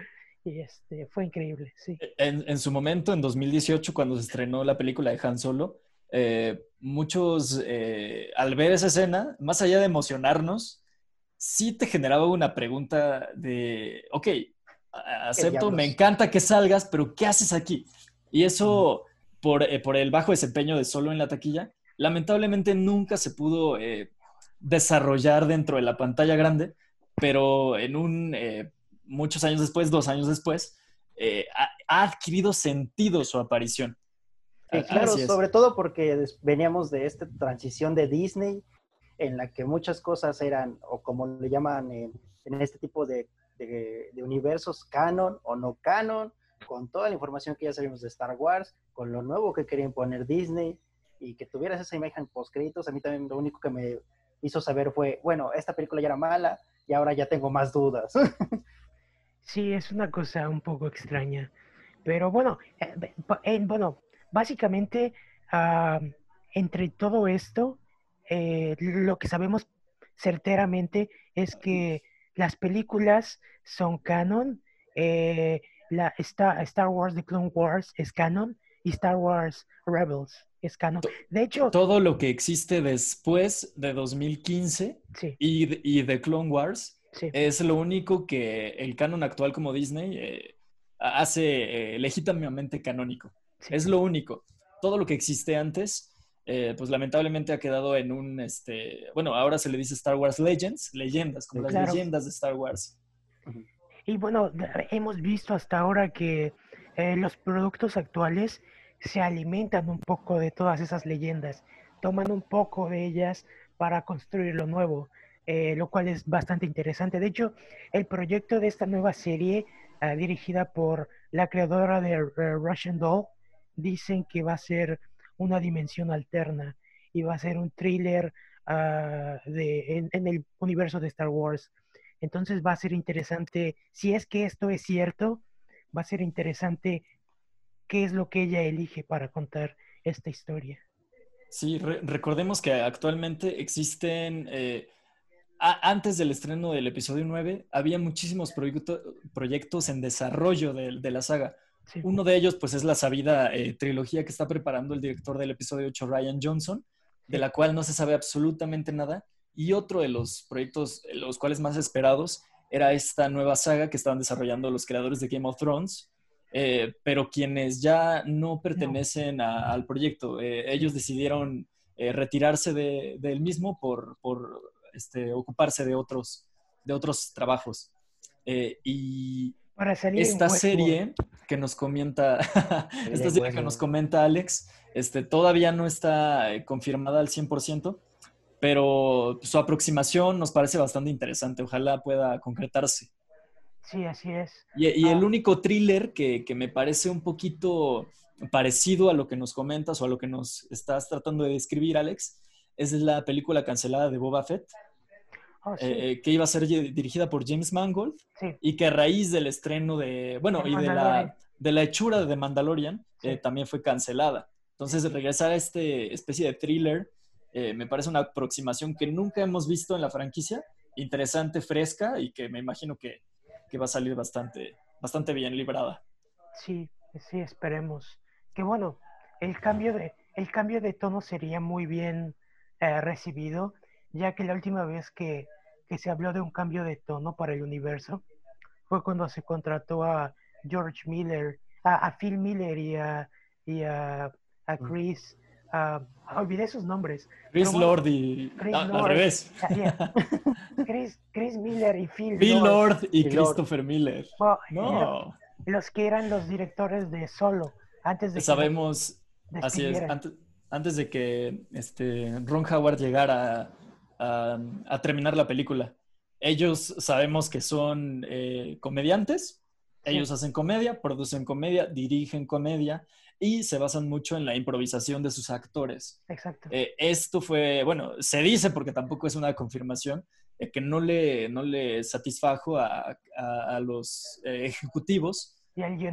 Y este, fue increíble, sí. E, en, su momento, en 2018, cuando se estrenó la película de Han Solo, eh, muchos, eh, al ver esa escena, más allá de emocionarnos, sí te generaba una pregunta de, ok, acepto, me encanta que salgas, pero ¿qué haces aquí? Y eso, por, eh, por, el bajo desempeño de Solo en la taquilla, lamentablemente nunca se pudo desarrollar dentro de la pantalla grande, pero en un muchos años después, dos años después, eh, ha, adquirido sentido su aparición. claro, sobre todo porque veníamos de esta transición de Disney en la que muchas cosas eran, o como le llaman en, este tipo de, universos, canon o no canon, con toda la información que ya sabemos de Star Wars, con lo nuevo que querían poner Disney y que tuvieras esa imagen post-créditos, a mí también lo único que me hizo saber fue, bueno, esta película ya era mala y ahora ya tengo más dudas. Sí, es una cosa un poco extraña. Pero bueno, eh, bueno, básicamente ah, entre todo esto, eh, lo que sabemos certeramente es que las películas son canon, eh, la Star, Star Wars The Clone Wars es canon y Star Wars Rebels es canon. De hecho... Todo lo que existe después de 2015 y, y de Clone Wars es lo único que el canon actual como Disney eh, hace eh, legítimamente canónico. Es lo único. Todo lo que existe antes, eh, pues lamentablemente ha quedado en un, este, bueno, ahora se le dice Star Wars Legends, leyendas, como las leyendas de Star Wars. Y bueno, hemos visto hasta ahora que los productos actuales se alimentan un poco de todas esas leyendas, toman un poco de ellas para construir lo nuevo. Eh, lo cual es bastante interesante. De hecho, el proyecto de esta nueva serie, ah, dirigida por la creadora de Russian Doll, dicen que va a ser una dimensión alterna y va a ser un thriller ah, de, en, el universo de Star Wars. Entonces va a ser interesante, si es que esto es cierto, va a ser interesante qué es lo que ella elige para contar esta historia. Sí, recordemos que actualmente existen eh, antes del estreno del episodio 9, había muchísimos proyectos en desarrollo de, la saga. Uno de ellos, pues, es la sabida eh, trilogía que está preparando el director del episodio 8, Ryan Johnson, de la cual no se sabe absolutamente nada. Y otro de los proyectos, los cuales más esperados, era esta nueva saga que estaban desarrollando los creadores de Game of Thrones, eh, pero quienes ya no pertenecen al proyecto. Eh, ellos decidieron retirarse del mismo por, por este, ocuparse de otros, de otros trabajos. Eh, y esta serie que nos comenta, esta serie que nos comenta Alex, este, todavía no está eh, confirmada al 100%, pero su aproximación nos parece bastante interesante. Ojalá pueda concretarse. Sí, así es. Y, el ah. único thriller que, que, me parece un poquito parecido a lo que nos comentas o a lo que nos estás tratando de describir, Alex, es la película cancelada de Boba Fett. Oh, eh, eh, que iba a ser dirigida por James Mangold y que a raíz del estreno de, bueno, y de la, de la hechura de The Mandalorian eh, también fue cancelada. Entonces, regresar a este especie de thriller me parece una aproximación que nunca hemos visto en la franquicia, interesante, fresca y que me imagino que, que va a salir bastante, bastante bien librada. Sí, sí, esperemos. Que bueno, el cambio de, el cambio de tono sería muy bien recibido, ya que la última vez que que se habló de un cambio de tono para el universo fue cuando se contrató a George Miller, a, Phil Miller y a, y a, mm. Chris. olvidé sus nombres. Chris Lord y. al revés. Chris, Miller y Phil, Phil Lord, y Christopher Miller. no. Los que eran los directores de Solo. Antes de Sabemos. así es. Antes, antes de que este, Ron Howard llegara a, terminar la película. Ellos sabemos que son eh, comediantes, ellos hacen comedia, producen comedia, dirigen comedia y se basan mucho en la improvisación de sus actores. Exacto. Eh, esto fue, bueno, se dice porque tampoco es una confirmación, eh, que no le, no le satisfajo a, los ejecutivos.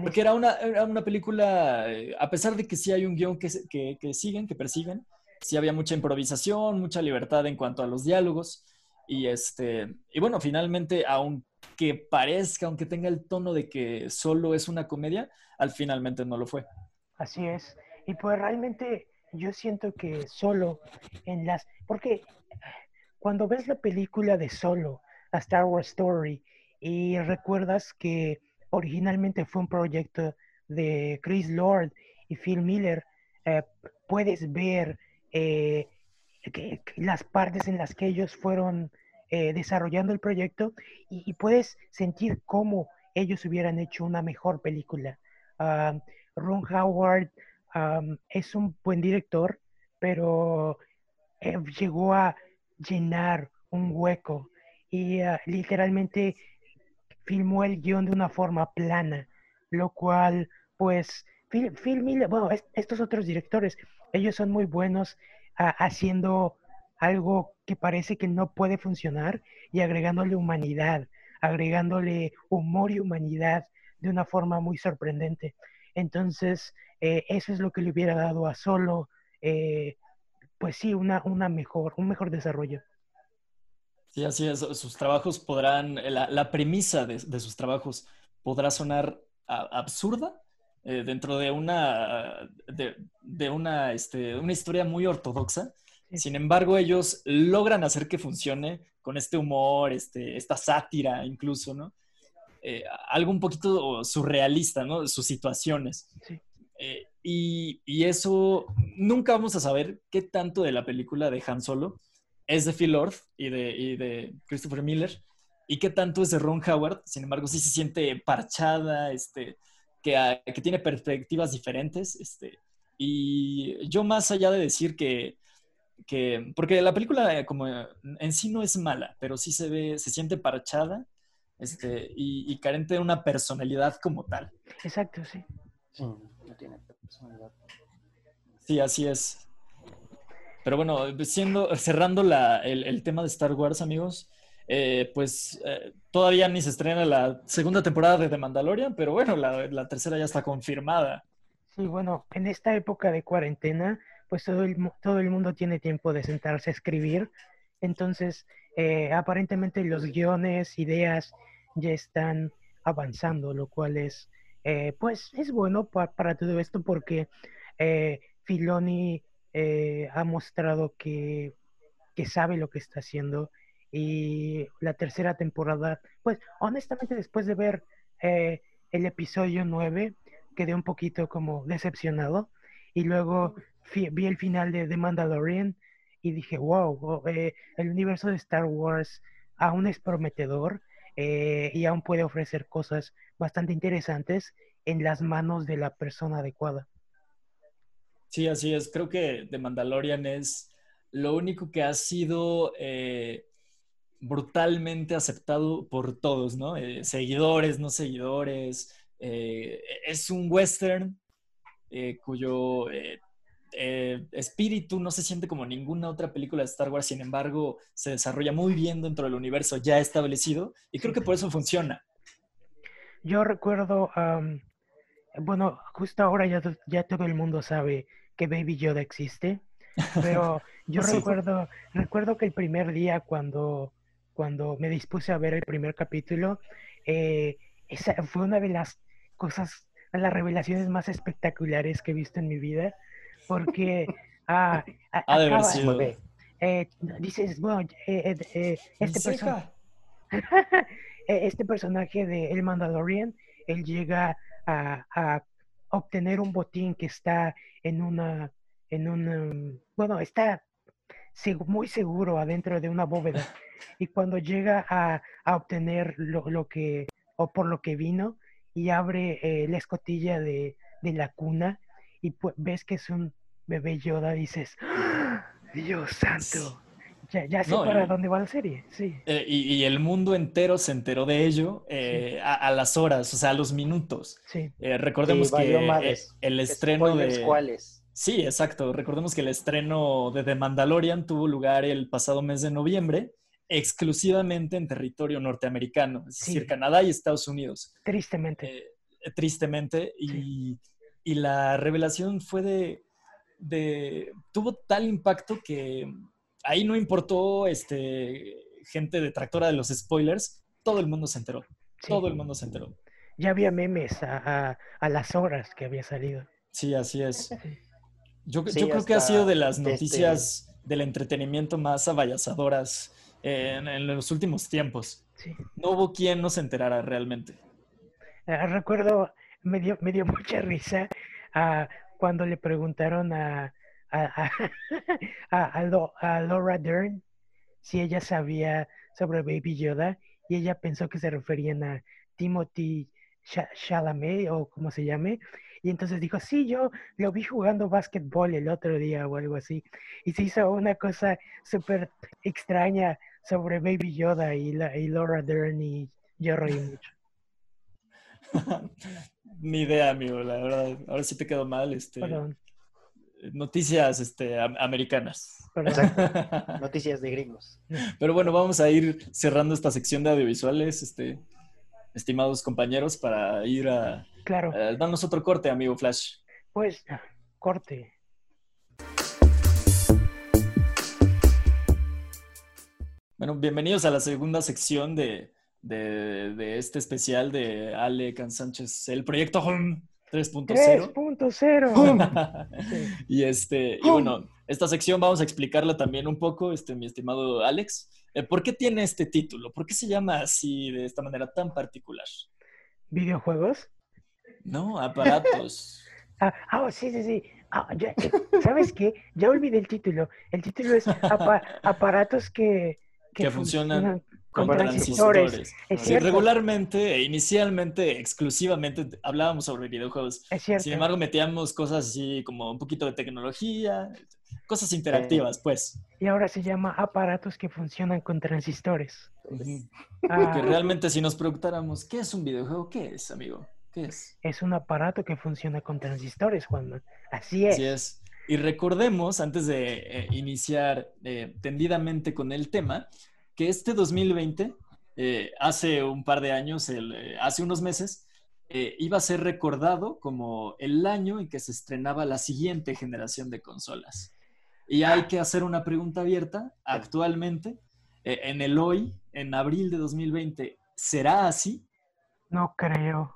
porque era una, una película, a pesar de que sí hay un guion que, que, que siguen, que persiguen, sí había mucha improvisación, mucha libertad en cuanto a los diálogos. Y, este, y bueno, finalmente, aunque parezca, aunque tenga el tono de que solo es una comedia, al finalmente no lo fue. Así es. Y pues realmente yo siento que solo en las... Porque cuando ves la película de Solo, a Star Wars Story, y recuerdas que originalmente fue un proyecto de Chris Lord y Phil Miller, eh, puedes ver eh, que, las partes en las que ellos fueron eh, desarrollando el proyecto y, puedes sentir cómo ellos hubieran hecho una mejor película. Ah, Ron Howard es un buen director, pero eh, llegó a llenar un hueco y ah, literalmente filmó el guion de una forma plana, lo cual, pues, Phil, Miller, bueno, estos otros directores, ellos son muy buenos ah, haciendo algo que parece que no puede funcionar y agregándole humanidad, agregándole humor y humanidad de una forma muy sorprendente. Entonces, eh, eso es lo que le hubiera dado a Solo, eh, pues sí, una, una mejor, un mejor desarrollo. Sí, así es. Sus trabajos podrán, la, premisa de, sus trabajos podrá sonar absurda eh, dentro de una, de, una, este, una historia muy ortodoxa. Sin embargo, ellos logran hacer que funcione con este humor, este, esta sátira incluso, ¿no? Eh, algo un poquito surrealista, ¿no? Sus situaciones. Eh, y, eso, nunca vamos a saber qué tanto de la película de Han Solo es de Phil Lord y de, de Christopher Miller y qué tanto es de Ron Howard. Sin embargo, sí se siente parchada, este, que, ah, que tiene perspectivas diferentes. Este, y yo más allá de decir que, que, porque la película como en sí no es mala, pero sí se ve, se siente parchada este, y, carente de una personalidad como tal. Exacto, sí. Sí, no tiene personalidad. Sí, así es. Pero bueno, siendo, cerrando el, tema de Star Wars, amigos, eh, pues eh, todavía ni se estrena la segunda temporada de The Mandalorian, pero bueno, la, tercera ya está confirmada. Sí, bueno, en esta época de cuarentena, pues todo el, todo el mundo tiene tiempo de sentarse a escribir. Entonces, eh, aparentemente los guiones, ideas ya están avanzando, lo cual es, eh, pues, es bueno para todo esto porque eh, Filoni eh, ha mostrado que, que sabe lo que está haciendo y la tercera temporada, pues, honestamente, después de ver el episodio 9, quedé un poquito como decepcionado y luego vi el final de The Mandalorian y dije, wow, el universo de Star Wars aún es prometedor eh, y aún puede ofrecer cosas bastante interesantes en las manos de la persona adecuada. Sí, así es. Creo que The Mandalorian es lo único que ha sido eh, brutalmente aceptado por todos, ¿no? Eh, seguidores, no seguidores. es un western cuyo eh, espíritu no se siente como ninguna otra película de Star Wars, sin embargo, se desarrolla muy bien dentro del universo ya establecido y creo que por eso funciona. Yo recuerdo, bueno, justo ahora ya, ya todo el mundo sabe que Baby Yoda existe, pero yo recuerdo, recuerdo que el primer día cuando, cuando me dispuse a ver el primer capítulo, eh, esa fue una de las cosas, las revelaciones más espectaculares que he visto en mi vida porque ah, eh, dices, bueno, eh, este, personaje este personaje de El Mandalorian, él llega a, obtener un botín que está en una, en un, bueno, está muy seguro adentro de una bóveda. Y cuando llega a, obtener lo, que, o por lo que vino, y abre la escotilla de, de la cuna, y pues ves que es un bebé Yoda, dices, ¡Ah! Dios santo. Ya, ya sé para dónde va la serie, sí. Eh, y, el mundo entero se enteró de ello eh, a, las horas, o sea, a los minutos. Sí. Eh, recordemos que el estreno de... ¿Cuáles? Sí, exacto. Recordemos que el estreno de The Mandalorian tuvo lugar el pasado mes de noviembre, exclusivamente en territorio norteamericano, es decir, Canadá y Estados Unidos. Tristemente. tristemente. Y, y la revelación fue de de, tuvo tal impacto que ahí no importó este, gente detractora de los spoilers, todo el mundo se enteró. Todo el mundo se enteró. Ya había memes a, las horas que había salido. Sí, así es. Yo, creo que ha sido de las noticias del entretenimiento más avallazadoras en, los últimos tiempos. No hubo quien no se enterara realmente. Ah, recuerdo, me dio, me dio mucha risa uh, cuando le preguntaron a, a, a, Laura Dern si ella sabía sobre Baby Yoda y ella pensó que se referían a Timothy Chalamet o como se llame. Y entonces dijo, sí, yo lo vi jugando básquetbol el otro día o algo así. Y se hizo una cosa súper extraña sobre Baby Yoda y, la, y Laura Dern y yo reí mucho. Ni idea, amigo, la verdad. Ahora sí te quedó mal. Este, Noticias este, americanas. Noticias de gringos. Pero bueno, vamos a ir cerrando esta sección de audiovisuales, este, estimados compañeros, para ir a, claro. darnos otro corte, amigo Flash. Pues, corte. Bueno, bienvenidos a la segunda sección de, de, este especial de Ale Can Sánchez, el proyecto Home 3.0. 3.0. Y este, y bueno, esta sección vamos a explicarla también un poco, este, mi estimado Alex. Eh, ¿Por qué tiene este título? ¿Por qué se llama así de esta manera tan particular? ¿Videojuegos? No, aparatos. ah, oh, sí, sí, sí. Ah, eh, ¿Sabes qué? Ya olvidé el título. El título es aparatos que, que, funcionan, con, transistores. regularmente e inicialmente, exclusivamente, hablábamos sobre videojuegos. Sin embargo, metíamos cosas así como un poquito de tecnología, cosas interactivas, pues. Y ahora se llama aparatos que funcionan con transistores. Porque ah. realmente si nos preguntáramos, ¿qué es un videojuego? ¿Qué es, amigo? ¿Qué es? Es un aparato que funciona con transistores, Juan. Así es. Así es. Y recordemos, antes de eh, iniciar eh, tendidamente con el tema, que este 2020, eh, hace un par de años, hace unos meses, iba a ser recordado como el año en que se estrenaba la siguiente generación de consolas. Y hay que hacer una pregunta abierta. Actualmente, en el hoy, en abril de 2020, ¿será así? No creo.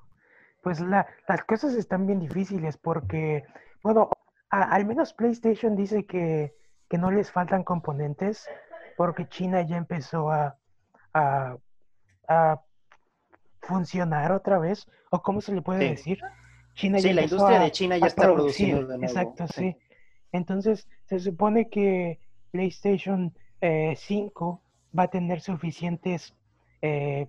Pues las cosas están bien difíciles porque, bueno, al menos PlayStation dice que, no les faltan componentes porque China ya empezó a, funcionar otra vez, o cómo se le puede decir. China sí, la industria de China ya está produciendo de nuevo. Exacto, sí. Entonces, se supone que PlayStation 5 eh, va a tener suficientes eh,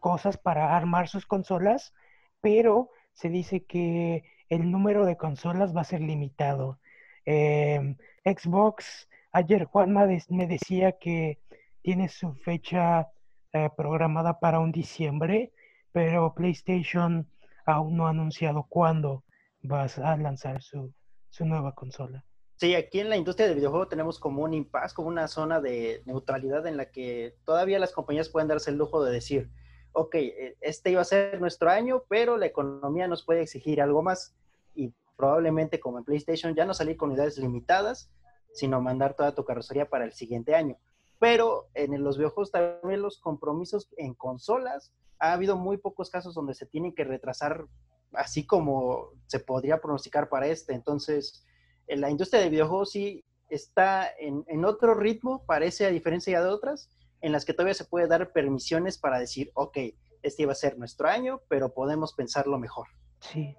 cosas para armar sus consolas, pero se dice que el número de consolas va a ser limitado. Em, Xbox, ayer Juan me decía que tiene su fecha eh, programada para un diciembre, pero PlayStation aún no ha anunciado cuándo va a lanzar su nueva consola. Sí, aquí en la industria del videojuego tenemos como un impasse, como una zona de neutralidad en la que todavía las compañías pueden darse el lujo de decir, ok, eh, este iba a ser nuestro año, pero la economía nos puede exigir algo más y probablemente como en PlayStation ya no salir con unidades limitadas, sino mandar toda tu carrocería para el siguiente año. Pero en los videojuegos también los compromisos en consolas, ha habido muy pocos casos donde se tienen que retrasar así como se podría pronosticar para este. Entonces, en la industria de videojuegos sí está en, en otro ritmo, parece a diferencia de otras, en las que todavía se puede dar permisiones para decir, ok, este iba a ser nuestro año, pero podemos pensarlo mejor. Sí.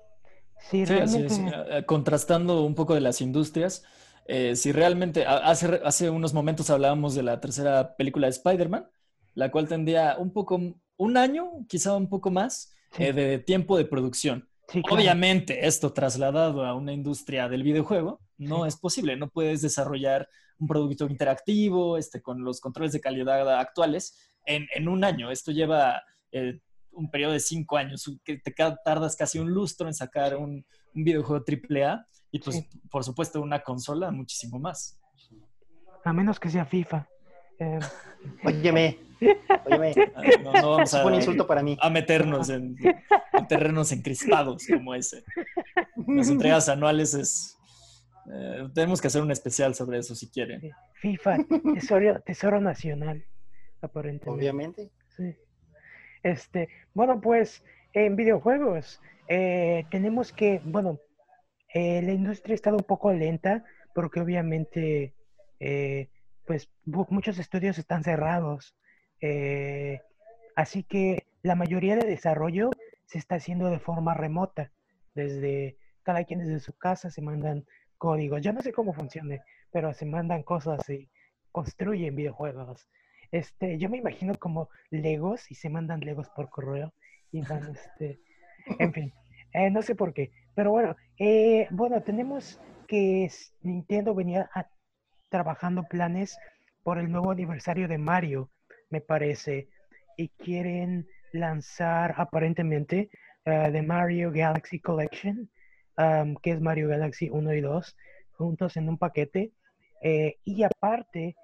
Sí, realmente... Contrastando un poco de las industrias, eh, si realmente, hace, hace unos momentos hablábamos de la tercera película de Spider-Man, la cual tendría un poco, un año, quizá un poco más, eh, de tiempo de producción. Obviamente, esto trasladado a una industria del videojuego no es posible. No puedes desarrollar un producto interactivo este, con los controles de calidad actuales en, un año. Esto lleva eh, un periodo de cinco años, que te tardas casi un lustro en sacar un, videojuego AAA y pues por supuesto una consola muchísimo más. A menos que sea FIFA. Eh... Óyeme, óyeme. Ah, no, vamos a, un insulto para mí. A meternos en, en terrenos encrispados como ese. Las entregas anuales es Eh, tenemos que hacer un especial sobre eso si quieren. FIFA, tesoro, tesoro nacional, aparentemente. Obviamente. Sí. Este, bueno, pues en videojuegos eh, tenemos que, bueno, eh, la industria ha estado un poco lenta porque obviamente, pues muchos estudios están cerrados. así que la mayoría de desarrollo se está haciendo de forma remota, desde cada quien desde su casa se mandan códigos. Yo no sé cómo funcione, pero se mandan cosas y construyen videojuegos. Este, yo me imagino como Legos y se mandan Legos por correo y van, este, en fin, eh, no sé por qué, pero bueno, eh, bueno, tenemos que Nintendo venía trabajando planes por el nuevo aniversario de Mario, me parece, y quieren lanzar aparentemente uh, The Mario Galaxy Collection, que es Mario Galaxy 1 y 2, juntos en un paquete. Eh, y aparte,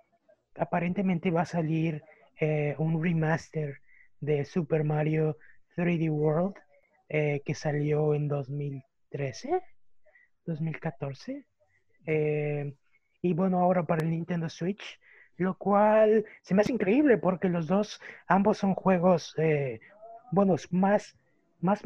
aparentemente va a salir eh, un remaster de Super Mario 3D World eh, que salió en 2013, 2014. Y bueno, ahora para el Nintendo Switch lo cual se me hace increíble porque los dos, ambos son juegos, eh, bueno, más, más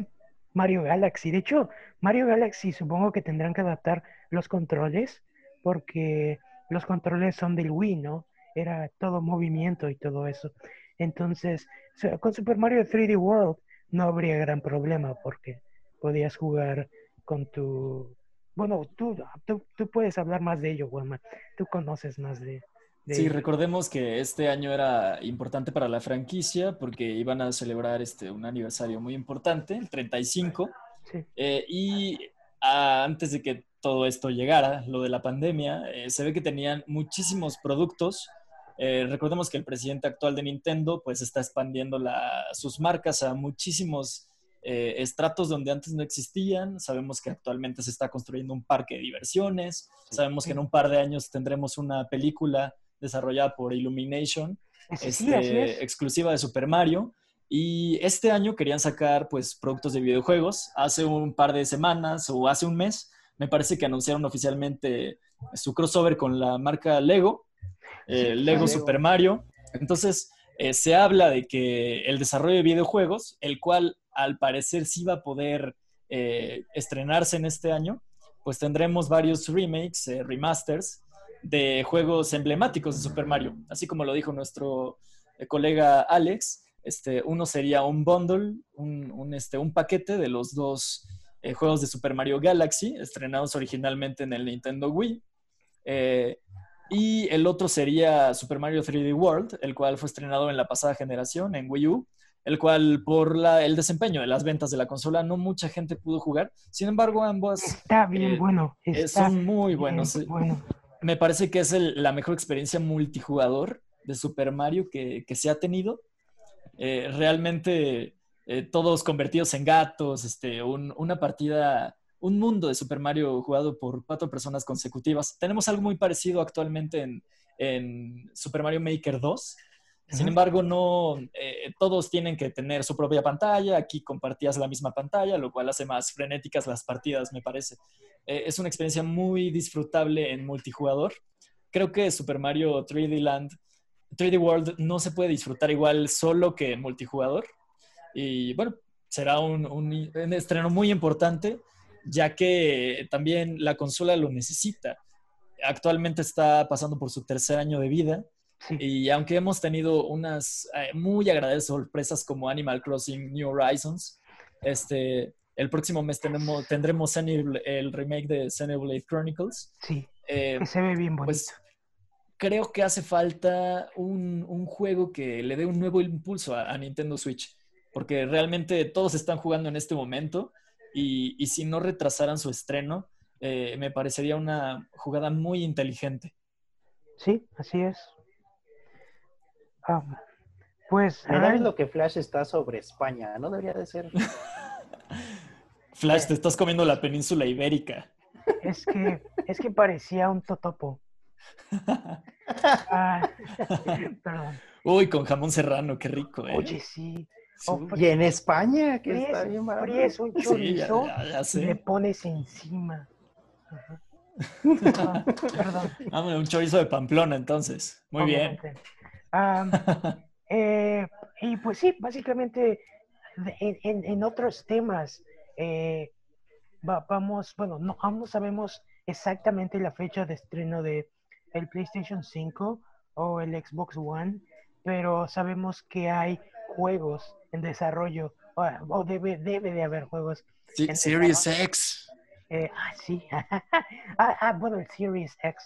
Mario Galaxy. De hecho, Mario Galaxy supongo que tendrán que adaptar los controles porque los controles son del Wii, ¿no? Era todo movimiento y todo eso. Entonces, con Super Mario 3D World no habría gran problema porque podías jugar con tu... Bueno, tú, tú, tú puedes hablar más de ello, Juanma. Tú conoces más de, Sí, recordemos que este año era importante para la franquicia porque iban a celebrar este, un aniversario muy importante, el 35. Eh, y antes de que todo esto llegara, lo de la pandemia, eh, se ve que tenían muchísimos productos. Eh, recordemos que el presidente actual de Nintendo pues está expandiendo sus marcas a muchísimos estratos donde antes no existían. Sabemos que actualmente se está construyendo un parque de diversiones. Sabemos que en un par de años tendremos una película desarrollada por Illumination, este, exclusiva de Super Mario. Y este año querían sacar pues productos de videojuegos. Hace un par de semanas o hace un mes, me parece que anunciaron oficialmente su crossover con la marca Lego, eh, Lego, Super Mario. Entonces, eh, se habla de que el desarrollo de videojuegos, el cual al parecer sí va a poder eh, estrenarse en este año, pues tendremos varios remakes, remasters, de juegos emblemáticos de Super Mario. Así como lo dijo nuestro eh, colega Alex, este, uno sería un bundle, un, este, un paquete de los dos eh, juegos de Super Mario Galaxy, estrenados originalmente en el Nintendo Wii. Eh, y el otro sería Super Mario 3D World, el cual fue estrenado en la pasada generación, en Wii U, el cual por la, el desempeño de las ventas de la consola no mucha gente pudo jugar. Sin embargo, ambos... Está bien bueno. son muy buenos. Bueno me parece que es la mejor experiencia multijugador de Super Mario que, se ha tenido. Eh, realmente eh, todos convertidos en gatos, este, una partida, un mundo de Super Mario jugado por cuatro personas consecutivas. Tenemos algo muy parecido actualmente en, en Super Mario Maker 2, sin embargo, no eh, todos tienen que tener su propia pantalla. Aquí compartías la misma pantalla, lo cual hace más frenéticas las partidas, me parece. Eh, es una experiencia muy disfrutable en multijugador. Creo que Super Mario 3D Land, 3D World no se puede disfrutar igual solo que en multijugador. Y bueno, será un, un estreno muy importante, ya que también la consola lo necesita. Actualmente está pasando por su tercer año de vida y aunque hemos tenido unas eh, muy agradables sorpresas como Animal Crossing New Horizons, este, el próximo mes tenemos, tendremos el remake de Xenoblade Chronicles. Sí, eh, que se ve bien bonito. Pues, creo que hace falta un, un, juego que le dé un nuevo impulso a, Nintendo Switch, porque realmente todos están jugando en este momento y, y si no retrasaran su estreno, eh, me parecería una jugada muy inteligente. Sí, así es. Ah, pues. es lo que Flash está sobre España, ¿no debería de ser? Flash, te estás comiendo la península ibérica. Es que, es que parecía un totopo. Ah, perdón. Uy, con jamón serrano, qué rico, ¿eh? Oye, sí. Y en España, que está bien un chorizo y le pones encima. perdón. un chorizo de Pamplona, entonces. Muy bien. Eh, y pues sí, básicamente en, otros temas eh, vamos, bueno, no, aún no sabemos exactamente la fecha de estreno de el PlayStation 5 o el Xbox One, pero sabemos que hay juegos en desarrollo o, debe, debe de haber juegos. Sí, Series X. Eh, ah, sí. Ah, ah, bueno, el Series X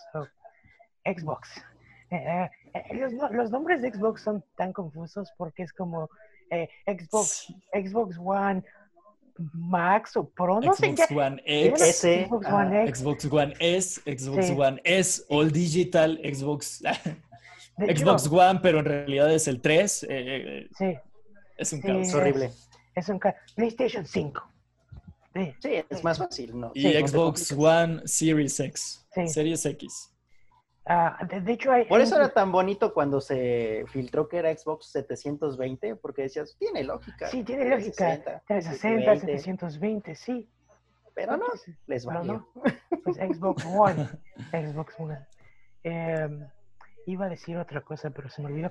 Xbox. Eh, eh, los, los, nombres de Xbox son tan confusos porque es como Xbox, Xbox One, Max o Pro, no Xbox sé One X, Xbox One X, Xbox One S, Xbox One S, All Digital, Xbox, Xbox One, pero en realidad es el 3. sí. Es un caos. horrible. Es un PlayStation 5. Sí, es más fácil, ¿no? Y Xbox One Series X. Series X. Ah, de, hecho, hay, Por eso era tan bonito cuando se filtró que era Xbox 720, porque decías, tiene lógica. Sí, tiene lógica. 360, 720, sí. Pero no, les va No. Pues Xbox One. Xbox One. Em, iba a decir otra cosa, pero se me olvidó.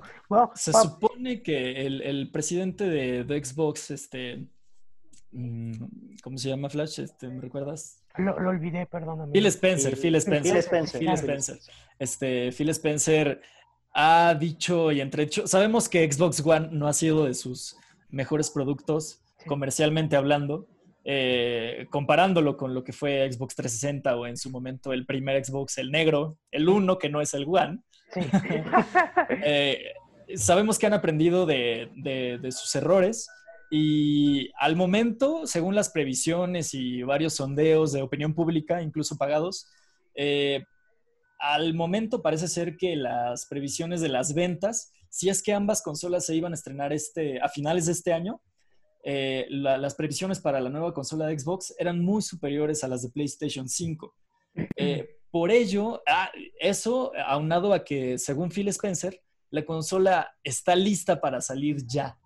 se supone que el, el presidente de, de, Xbox, este, mm, ¿cómo se llama Flash? Este, ¿Me recuerdas? Lo, lo olvidé, perdóname. Phil Spencer, Phil Spencer. Phil Spencer. Phil Spencer. Este, Phil Spencer ha dicho y entre hecho, sabemos que Xbox One no ha sido de sus mejores productos, comercialmente hablando. Eh, comparándolo con lo que fue Xbox 360 o en su momento el primer Xbox, el negro, el uno que no es el One, Eh, sabemos que han aprendido de, sus errores y al momento, según las previsiones y varios sondeos de opinión pública, incluso pagados, eh, al momento parece ser que las previsiones de las ventas, si es que ambas consolas se iban a estrenar este, a finales de este año, eh, las previsiones para la nueva consola de Xbox eran muy superiores a las de PlayStation 5. Por ello, ah, eso aunado a que, según Phil Spencer, la consola está lista para salir ya.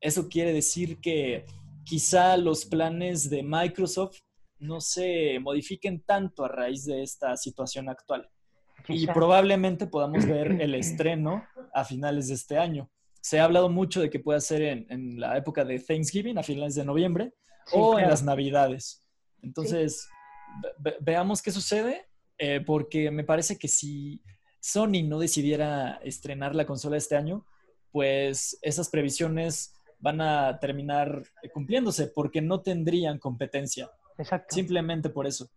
Eso quiere decir que quizá los planes de Microsoft no se modifiquen tanto a raíz de esta situación actual. Y probablemente podamos ver el estreno a finales de este año. Se ha hablado mucho de que pueda ser en, la época de Thanksgiving, a finales de noviembre, o en las Navidades. Entonces, veamos qué sucede eh, porque me parece que si Sony no decidiera estrenar la consola este año, pues esas previsiones van a terminar cumpliéndose porque no tendrían competencia. Exacto. Simplemente por eso.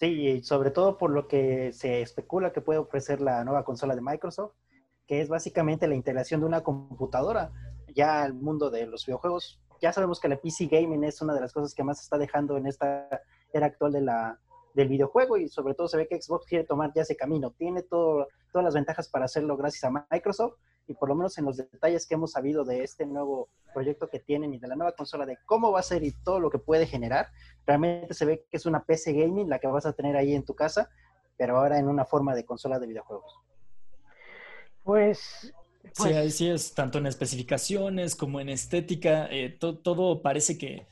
Sí, y sobre todo por lo que se especula que puede ofrecer la nueva consola de Microsoft, que es básicamente la integración de una computadora ya al mundo de los videojuegos. Ya sabemos que la PC Gaming es una de las cosas que más está dejando en esta era actual de la, del videojuego y sobre todo se ve que Xbox quiere tomar ya ese camino. Tiene todo, todas las ventajas para hacerlo gracias a Microsoft y por lo menos en los detalles que hemos sabido de este nuevo proyecto que tienen y de la nueva consola, de cómo va a ser y todo lo que puede generar, realmente se ve que es una PC gaming la que vas a tener ahí en tu casa, pero ahora en una forma de consola de videojuegos. Pues... pues... Sí, así es, tanto en especificaciones como en estética, eh, todo parece que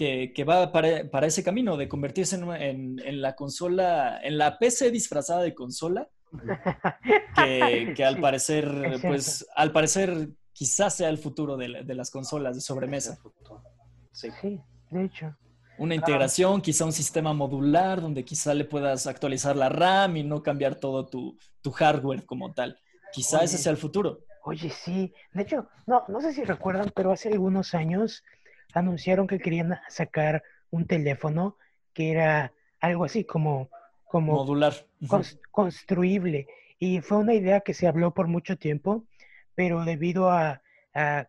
que, va para, ese camino de convertirse en, la consola, en la PC disfrazada de consola, que, al parecer, pues, al parecer quizás sea el futuro de, las consolas de sobremesa. Sí, de hecho. Una integración, quizá un sistema modular donde quizá le puedas actualizar la RAM y no cambiar todo tu, hardware como tal. Quizá ese sea el futuro. Oye, sí. De hecho, no, no sé si recuerdan, pero hace algunos años anunciaron que querían sacar un teléfono que era algo así como, como modular, construible. Y fue una idea que se habló por mucho tiempo, pero debido a,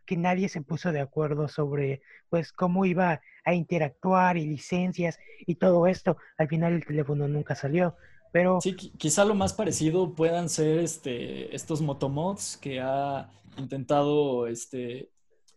que nadie se puso de acuerdo sobre pues cómo iba a interactuar y licencias y todo esto, al final el teléfono nunca salió. Pero... Sí, quizá lo más parecido puedan ser este, estos motomods que ha intentado este,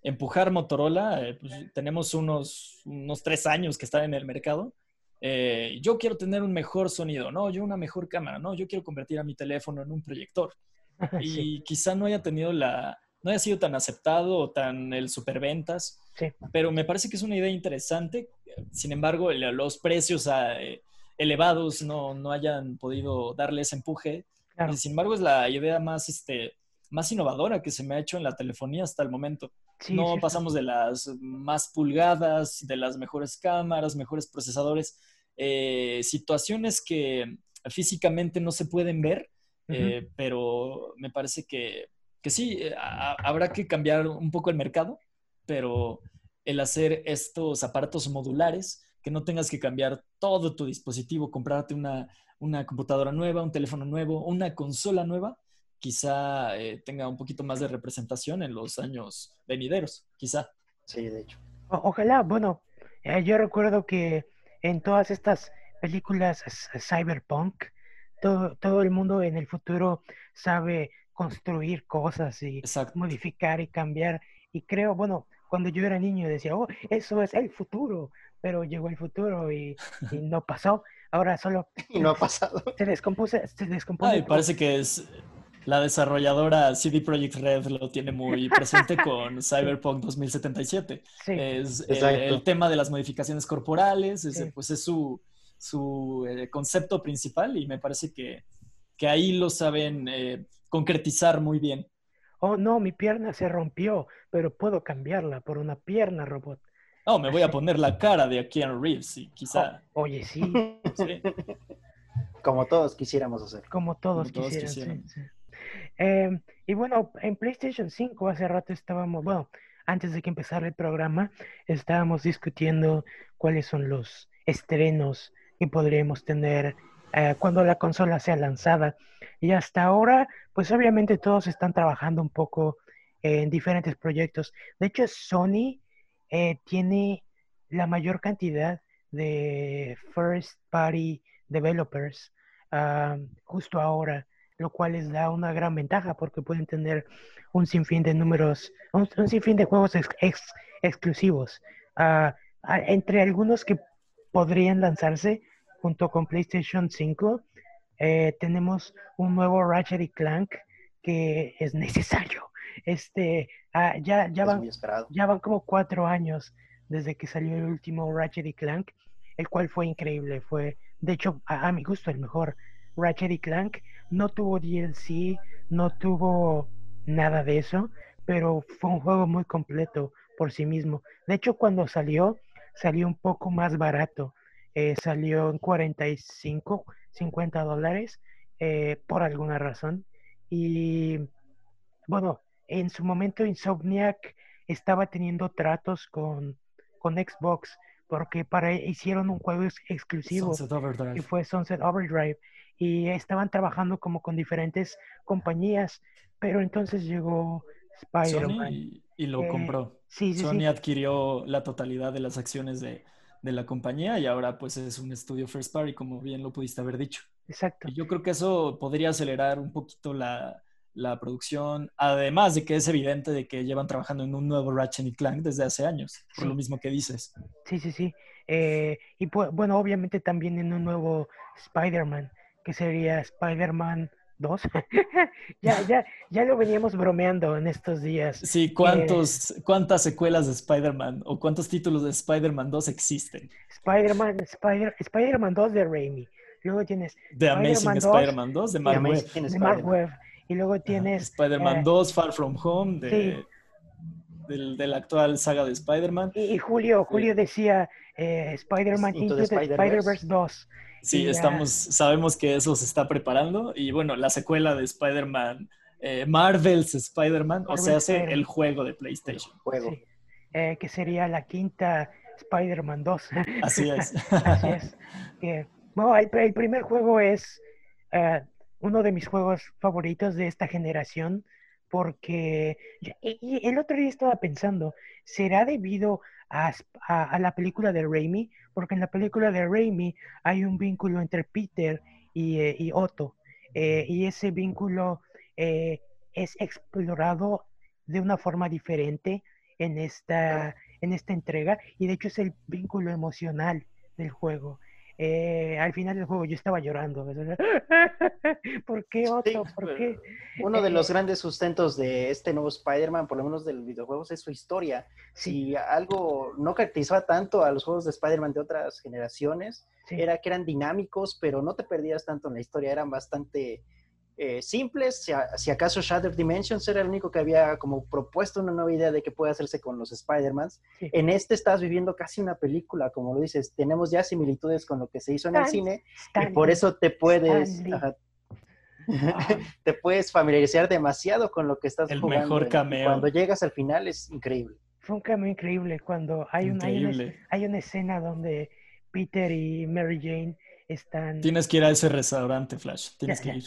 empujar Motorola. Eh, pues, tenemos unos, unos tres años que está en el mercado. Eh, yo quiero tener un mejor sonido, no, yo una mejor cámara, no, yo quiero convertir a mi teléfono en un proyector. Y quizá no haya tenido la, no haya sido tan aceptado o tan el superventas, sí. pero me parece que es una idea interesante. Sin embargo, los precios, ah, eh, elevados no, no hayan podido darle ese empuje. sin embargo, es la idea más, este, más innovadora que se me ha hecho en la telefonía hasta el momento. No pasamos de las más pulgadas, de las mejores cámaras, mejores procesadores, eh, situaciones que físicamente no se pueden ver, eh, pero me parece que, que sí, eh, habrá que cambiar un poco el mercado, pero el hacer estos aparatos modulares, que no tengas que cambiar todo tu dispositivo, comprarte una, una computadora nueva, un teléfono nuevo, una consola nueva, quizá eh, tenga un poquito más de representación en los años venideros, quizá. Sí, de hecho. ojalá, bueno, eh, yo recuerdo que en todas estas películas cyberpunk, todo, todo el mundo en el futuro sabe construir cosas y modificar y cambiar. Y creo, bueno, cuando yo era niño decía, oh, eso es el futuro, pero llegó el futuro y, no pasó. Ahora solo... Y no ha pasado. Se descompuso. Se descompone parece que es la desarrolladora CD Projekt Red lo tiene muy presente con Cyberpunk 2077. es el, tema de las modificaciones corporales, pues es su, su eh, concepto principal y me parece que, que ahí lo saben eh, concretizar muy bien. Oh, no, mi pierna se rompió, pero puedo cambiarla por una pierna robot. No, me voy a poner la cara de Keanu Reeves y quizá. Oh, oye, sí. Como todos quisiéramos hacer. Como todos, quisieran, Em, y bueno, en PlayStation 5 hace rato estábamos, bueno, antes de que empezara el programa, estábamos discutiendo cuáles son los estrenos que podríamos tener eh, cuando la consola sea lanzada. Y hasta ahora, pues obviamente todos están trabajando un poco en diferentes proyectos. De hecho, Sony eh, tiene la mayor cantidad de first party developers justo ahora lo cual les da una gran ventaja porque pueden tener un sinfín de números, un, sinfín de juegos exclusivos. Ah, entre algunos que podrían lanzarse junto con PlayStation 5, eh, tenemos un nuevo Ratchet y Clank que es necesario. Este, ah, ya, ya, van, ya van como cuatro años desde que salió el último Ratchet y Clank, el cual fue increíble. Fue, de hecho, a mi gusto, el mejor Ratchet y Clank no tuvo DLC, no tuvo nada de eso, pero fue un juego muy completo por sí mismo. De hecho, cuando salió, salió un poco más barato. Eh, salió en 45, 50 dólares eh, por alguna razón. Y bueno, en su momento Insomniac estaba teniendo tratos con, con Xbox porque para hicieron un juego exclusivo y fue Sunset Overdrive y estaban trabajando como con diferentes compañías, pero entonces llegó Spider-Man. Y, lo compró. Sony adquirió la totalidad de las acciones de, la compañía y ahora pues es un estudio first party, como bien lo pudiste haber dicho. Exacto. Y yo creo que eso podría acelerar un poquito la, producción, además de que es evidente de que llevan trabajando en un nuevo Ratchet y Clank desde hace años, por lo mismo que dices. Sí, sí, sí. Eh, y pues, bueno, obviamente también en un nuevo Spider-Man que sería Spider-Man 2. ya, ya, ya lo veníamos bromeando en estos días. Sí, ¿cuántos, ¿cuántas secuelas de Spider-Man o cuántos títulos de Spider-Man 2 existen? Spider-Man Spider, Spider 2 de Raimi. Luego tienes The Amazing Spider-Man 2 de Mark Webb. Y luego tienes Spider-Man 2 eh, Far From Home de, del, actual saga de Spider-Man. Y, Julio, Julio decía eh, Spider-Man Into, the Spider-Verse 2. Sí, estamos, sabemos que eso se está preparando y bueno, la secuela de Spider-Man, eh, Marvel's Spider-Man, o sea, hace el juego de PlayStation. Juego. Eh, que sería la quinta Spider-Man 2. Así es. Así es. bueno, el, primer juego es eh, uno de mis juegos favoritos de esta generación porque y, el otro día estaba pensando, ¿será debido a, a, la película de Raimi? Porque en la película de Raimi hay un vínculo entre Peter y, eh, Otto, eh, y ese vínculo eh, es explorado de una forma diferente en esta, en esta entrega, y de hecho es el vínculo emocional del juego. Eh, al final del juego yo estaba llorando. ¿Por qué otro? ¿Por qué? Uno de los Eh, grandes sustentos de este nuevo Spider-Man, por lo menos de los videojuegos, es su historia. Sí. Si algo no caracterizaba tanto a los juegos de Spider-Man de otras generaciones, Sí. era que eran dinámicos, pero no te perdías tanto en la historia, eran bastante eh, simples. Si, a- si acaso Shattered Dimensions era el único que había como propuesto una nueva idea de qué puede hacerse con los Spider-Mans. Sí. En este estás viviendo casi una película, como lo dices, tenemos ya similitudes con lo que se hizo en el cine y por eso te puedes... Ajá, te puedes familiarizar demasiado con lo que estás El jugando. mejor y cameo. Cuando llegas al final es increíble. fue un cambio increíble cuando hay, un, hay, una, Increíble. hay una escena donde Peter y Mary Jane están... Tienes que ir a ese restaurante, Flash. Tienes que ir.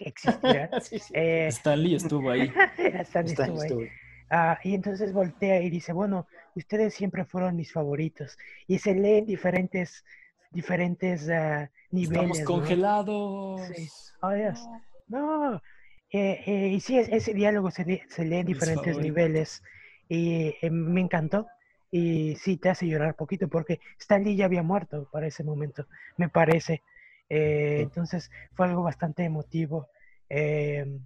Existirá. Sí, sí. Eh, Stanley estuvo ahí. Stanley estuvo ahí. Ah, y entonces voltea y dice, bueno, ustedes siempre fueron mis favoritos. Y se leen diferentes, diferentes ah, niveles. Estamos ¿no? congelados. Sí. Oh, Dios. No. Eh, eh, y sí, es- ese diálogo se, se lee en diferentes niveles. Y eh, me encantó. Y sí, te hace llorar poquito porque Stanley ya había muerto para ese momento, me parece. Eh, Sí. Entonces fue algo bastante emotivo. Eh,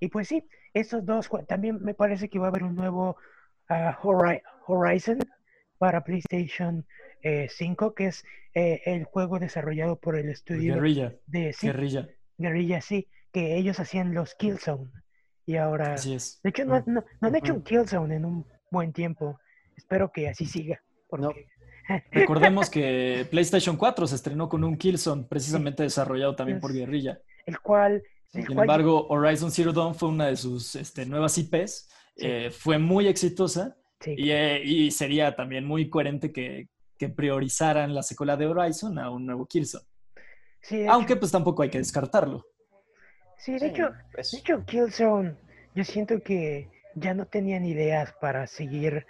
y pues sí, estos dos, también me parece que va a haber un nuevo Hori- Horizon para PlayStation eh, 5, que es eh, el juego desarrollado por el estudio Guerrilla. de sí, Guerrilla. Guerrilla, sí, que ellos hacían los Killzone. Y ahora, Así es. de hecho, no, no- no han hecho un Killzone en un buen tiempo. Espero que así siga. No. Recordemos que PlayStation 4 se estrenó con un Killzone precisamente desarrollado también por Guerrilla. el cual, el Sin cual- embargo, Horizon Zero Dawn fue una de sus este, nuevas IPs. Sí. eh, fue muy exitosa sí, y, eh, y sería también muy coherente que, que priorizaran la secuela de Horizon a un nuevo Killzone. sí, Aunque hecho, pues tampoco hay que descartarlo. sí, de Sí, hecho, pues, de hecho, Killzone, yo siento que ya no tenían ideas para seguir,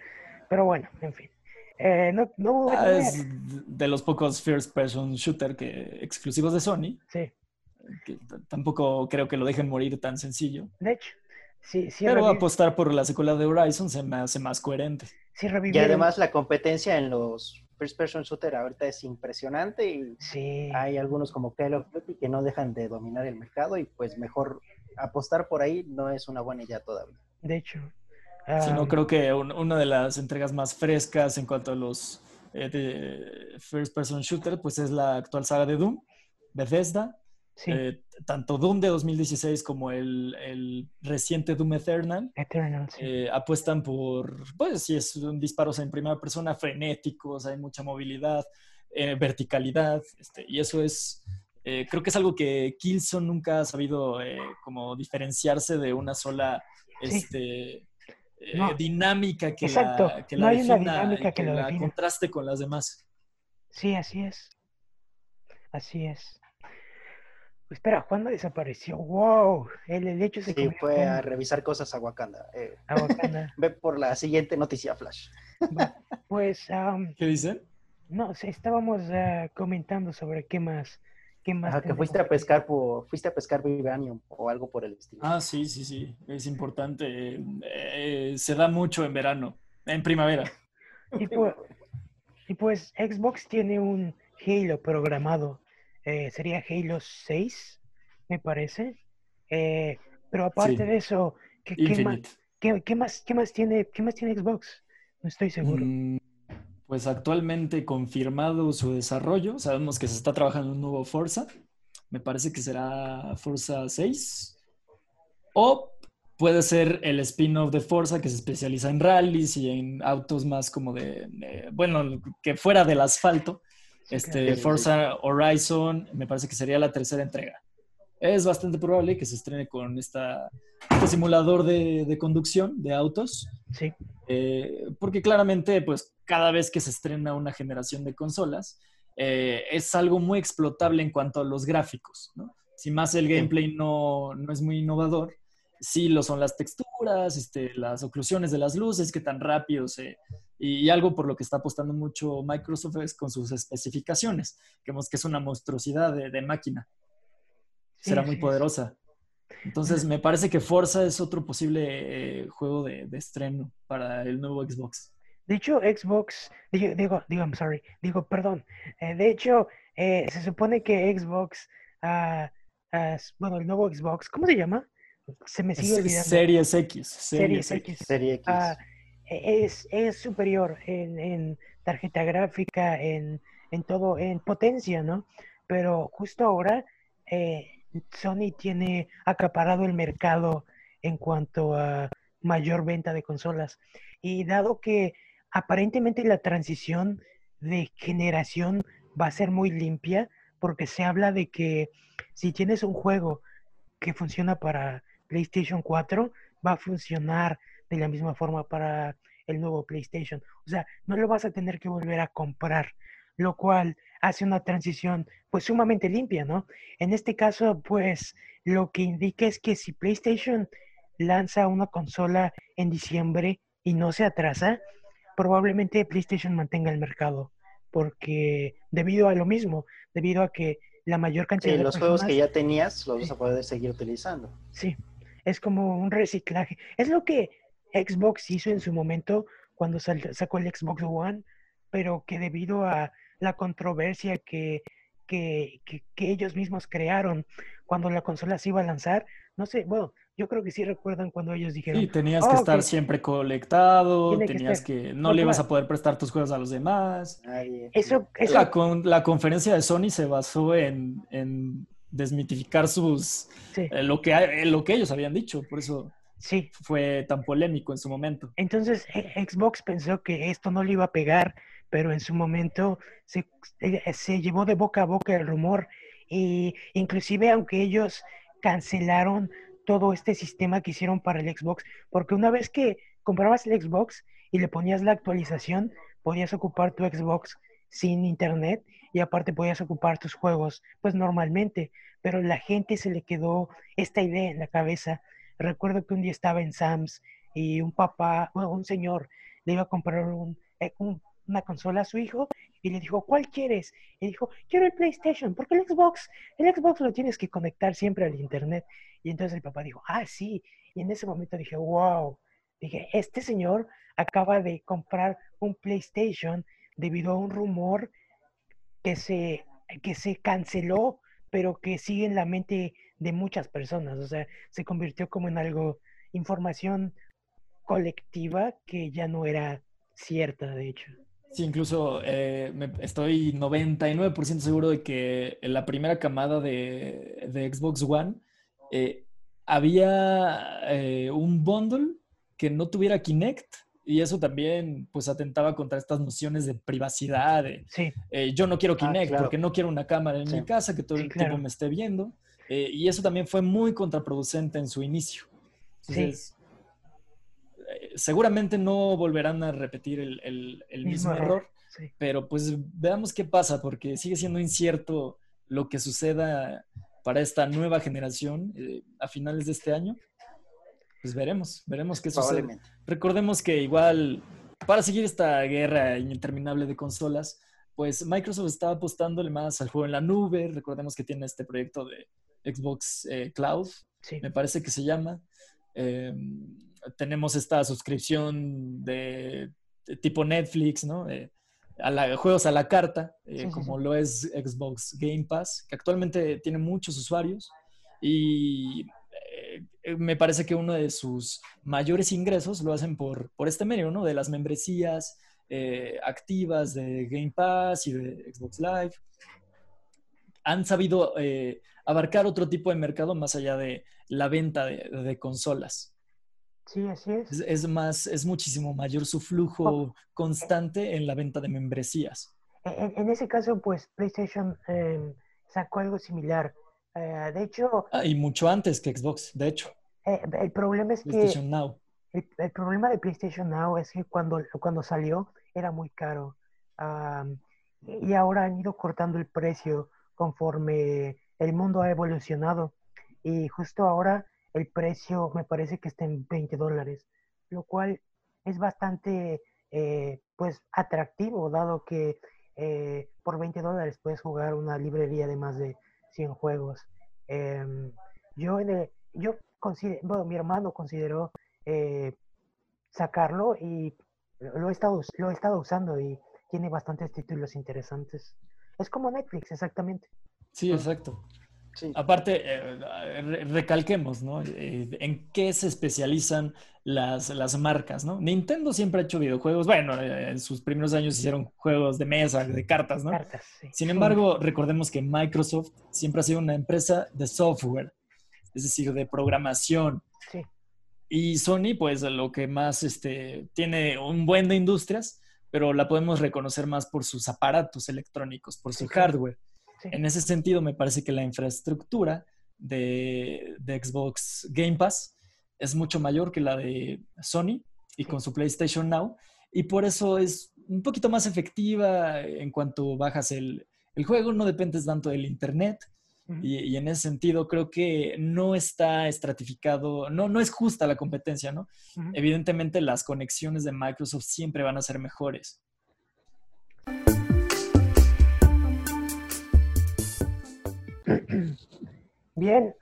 pero bueno, en fin. Eh, no, no voy a Ah, es de los pocos first person shooter que, exclusivos de Sony. Sí, que tampoco creo que lo dejen morir tan sencillo. de hecho, sí, sí, Pero apostar por la secuela de Horizon se me hace más coherente. sí Y revivieron. además la competencia en los first person shooter ahorita es impresionante y sí, hay algunos como Call of Duty que no dejan de dominar el mercado y pues mejor apostar por ahí no es una buena idea todavía. de hecho. Si no, am, creo que un- una de las entregas más frescas en cuanto a los eh, de first person shooter, pues es la actual saga de Doom, Bethesda. sí, Eh, tanto Doom de 2016 como el, el reciente Doom Eternal Eternal, sí. eh, apuestan por, pues sí, es un disparos en primera persona frenéticos, hay mucha movilidad, eh, verticalidad, este, y eso es, eh, creo que es algo que Killzone nunca ha sabido eh, como diferenciarse de una sola Sí. este, eh, No. dinámica que Exacto, la, que no la hay una defina dinámica que lo la defina. contraste con las demás. Sí, así es. Así es. Espera, ¿cuándo desapareció? ¡Wow! El, el hecho se Sí, fue a revisar cosas a Wakanda. Eh, Wakanda. ve por la siguiente noticia flash. Pues, am, ¿Qué dicen? no, estábamos ah, comentando sobre qué más, qué más Ajá, que fuiste a pescar por, fuiste a pescar Vibranium o algo por el estilo. Ah, sí, sí, sí, es importante. Eh, se da mucho en verano, en primavera. Y pues, y pues Xbox tiene un Halo programado. eh, sería Halo 6, me parece. Eh, pero aparte Sí. de eso, ¿qué, qué más, qué- qué más, qué más tiene, qué más tiene Xbox? No estoy seguro. Mm, Pues actualmente confirmado su desarrollo. Sabemos que se está trabajando un nuevo Forza. Me parece que será Forza 6. O puede ser el spin-off de Forza que se especializa en rallies y en autos más como de, de- bueno, que fuera del asfalto. Este, Forza Horizon, me parece que sería la tercera entrega. Es bastante probable que se estrene con esta, este simulador de, de conducción de autos. Sí, Eh, porque claramente, pues cada vez que se estrena una generación de consolas, eh, es algo muy explotable en cuanto a los gráficos, ¿no? Si más el gameplay no, no es muy innovador, sí lo son las texturas, este, las oclusiones de las luces, qué tan rápido se... Y, y algo por lo que está apostando mucho Microsoft es con sus especificaciones, que vemos que es una monstruosidad de, de máquina. Sí, Será muy sí. poderosa. Entonces, me parece que Forza es otro posible eh, juego de, de estreno para el nuevo Xbox. De hecho, Xbox, digo, digo, digo, I'm sorry, digo, perdón. eh, de hecho, eh, se supone que Xbox, ah, ah, bueno, el nuevo Xbox, ¿cómo se llama? Se me sigue olvidando. Series X. Series, X. Serie X. E, es, es, superior en, en tarjeta gráfica, en, en, todo, en potencia, ¿no? Pero justo ahora eh, Sony tiene acaparado el mercado en cuanto a mayor venta de consolas. Y dado que aparentemente la transición de generación va a ser muy limpia, porque se habla de que si tienes un juego que funciona para PlayStation 4, va a funcionar de la misma forma para el nuevo PlayStation. O sea, no lo vas a tener que volver a comprar, lo cual hace una transición pues sumamente limpia, ¿no? En este caso, pues lo que indica es que si PlayStation lanza una consola en diciembre y no se atrasa, probablemente PlayStation mantenga el mercado, porque debido a lo mismo, debido a que la mayor cantidad de los juegos que ya tenías los vas a poder seguir utilizando. Sí, es como un reciclaje. Es lo que Xbox hizo en su momento cuando sacó el Xbox One, pero que debido a la controversia que, que, que, ellos mismos crearon cuando la consola se iba a lanzar, no sé, bueno, yo creo que sí recuerdan cuando ellos dijeron. Sí, tenías que oh, estar siempre conectado, tenías que, no le ibas a poder prestar tus juegos a los demás. Eso, eso... La, la, conferencia de Sony se basó en, en desmitificar sus eh, lo, que, eh, lo que ellos habían dicho, por eso sí. fue tan polémico en su momento. Entonces e, Xbox pensó que esto no le iba a pegar, pero en su momento se, eh, se llevó de boca a boca el rumor y inclusive aunque ellos cancelaron todo este sistema que hicieron para el Xbox, porque una vez que comprabas el Xbox y le ponías la actualización, podías ocupar tu Xbox sin internet y aparte podías ocupar tus juegos pues normalmente, pero la gente se le quedó esta idea en la cabeza. Recuerdo que un día estaba en Sam's y un papá, un señor le iba a comprar un, eh, una consola a su hijo y le dijo, ¿cuál quieres? Y dijo, quiero el PlayStation, porque el Xbox, el Xbox lo tienes que conectar siempre al Internet. Y entonces el papá dijo, ah, sí. Y en ese momento dije, wow. Dije, este señor acaba de comprar un PlayStation debido a un rumor que se, que se canceló, pero que sigue en la mente de muchas personas. O sea, se convirtió como en algo, información colectiva que ya no era cierta, de hecho. Sí, incluso eh, estoy 99% seguro de que en la primera camada de, Xbox One eh, había eh, un bundle que no tuviera Kinect y eso también pues atentaba contra estas nociones de privacidad. sí. yo no quiero ah, Kinect porque no quiero una cámara en mi casa que todo el tiempo me esté viendo. y eso también fue muy contraproducente en su inicio. Entonces, seguramente no volverán a repetir el, mismo, error, pero pues veamos qué pasa, porque sigue siendo incierto lo que suceda para esta nueva generación eh, a finales de este año. Pues veremos, veremos qué sucede. Recordemos que igual, para seguir esta guerra interminable de consolas, pues Microsoft está apostándole más al juego en la nube. Recordemos que tiene este proyecto de Xbox eh, Cloud, me parece que se llama. Em, tenemos esta suscripción de, tipo Netflix, ¿no? a juegos a la carta, eh, como lo es Xbox Game Pass, que actualmente tiene muchos usuarios y eh, me parece que uno de sus mayores ingresos lo hacen por, por este medio, ¿no? De las membresías eh, activas de Game Pass y de Xbox Live. Han sabido abarcar otro tipo de mercado más allá de la venta de consolas. Sí, así es. es. más, es muchísimo mayor su flujo constante en la venta de membresías. En, ese caso, pues PlayStation em, sacó algo similar. Eh, de hecho... Ah, y mucho antes que Xbox, de hecho. Eh, el problema es PlayStation que... Now. El, problema de PlayStation Now es que cuando, cuando salió era muy caro. y ahora han ido cortando el precio conforme el mundo ha evolucionado. Y justo ahora el precio me parece que está en 20 dólares, lo cual es bastante eh, pues atractivo, dado que eh, por 20 dólares puedes jugar una librería de más de 100 juegos. Em, yo, yo considero, bueno, mi hermano consideró eh, sacarlo y lo he, estado, lo he estado usando y tiene bastantes títulos interesantes. Es como Netflix, exactamente. Sí, exacto. Aparte, eh, recalquemos, ¿no? Eh, ¿En qué se especializan las, las, marcas, ¿no? Nintendo siempre ha hecho videojuegos. Bueno, eh, en sus primeros años hicieron juegos de mesa, de cartas, ¿no? Cartas, sí. Sin embargo, recordemos que Microsoft siempre ha sido una empresa de software, es decir, de programación. Sí. Y Sony, pues, lo que más este, tiene un buen de industrias, pero la podemos reconocer más por sus aparatos electrónicos, por su hardware. En ese sentido, me parece que la infraestructura de, Xbox Game Pass es mucho mayor que la de Sony y con su PlayStation Now. Y por eso es un poquito más efectiva en cuanto bajas el, juego, no dependes tanto del Internet. y, en ese sentido creo que no está estratificado, no, no es justa la competencia, ¿no? Evidentemente las conexiones de Microsoft siempre van a ser mejores. Bien,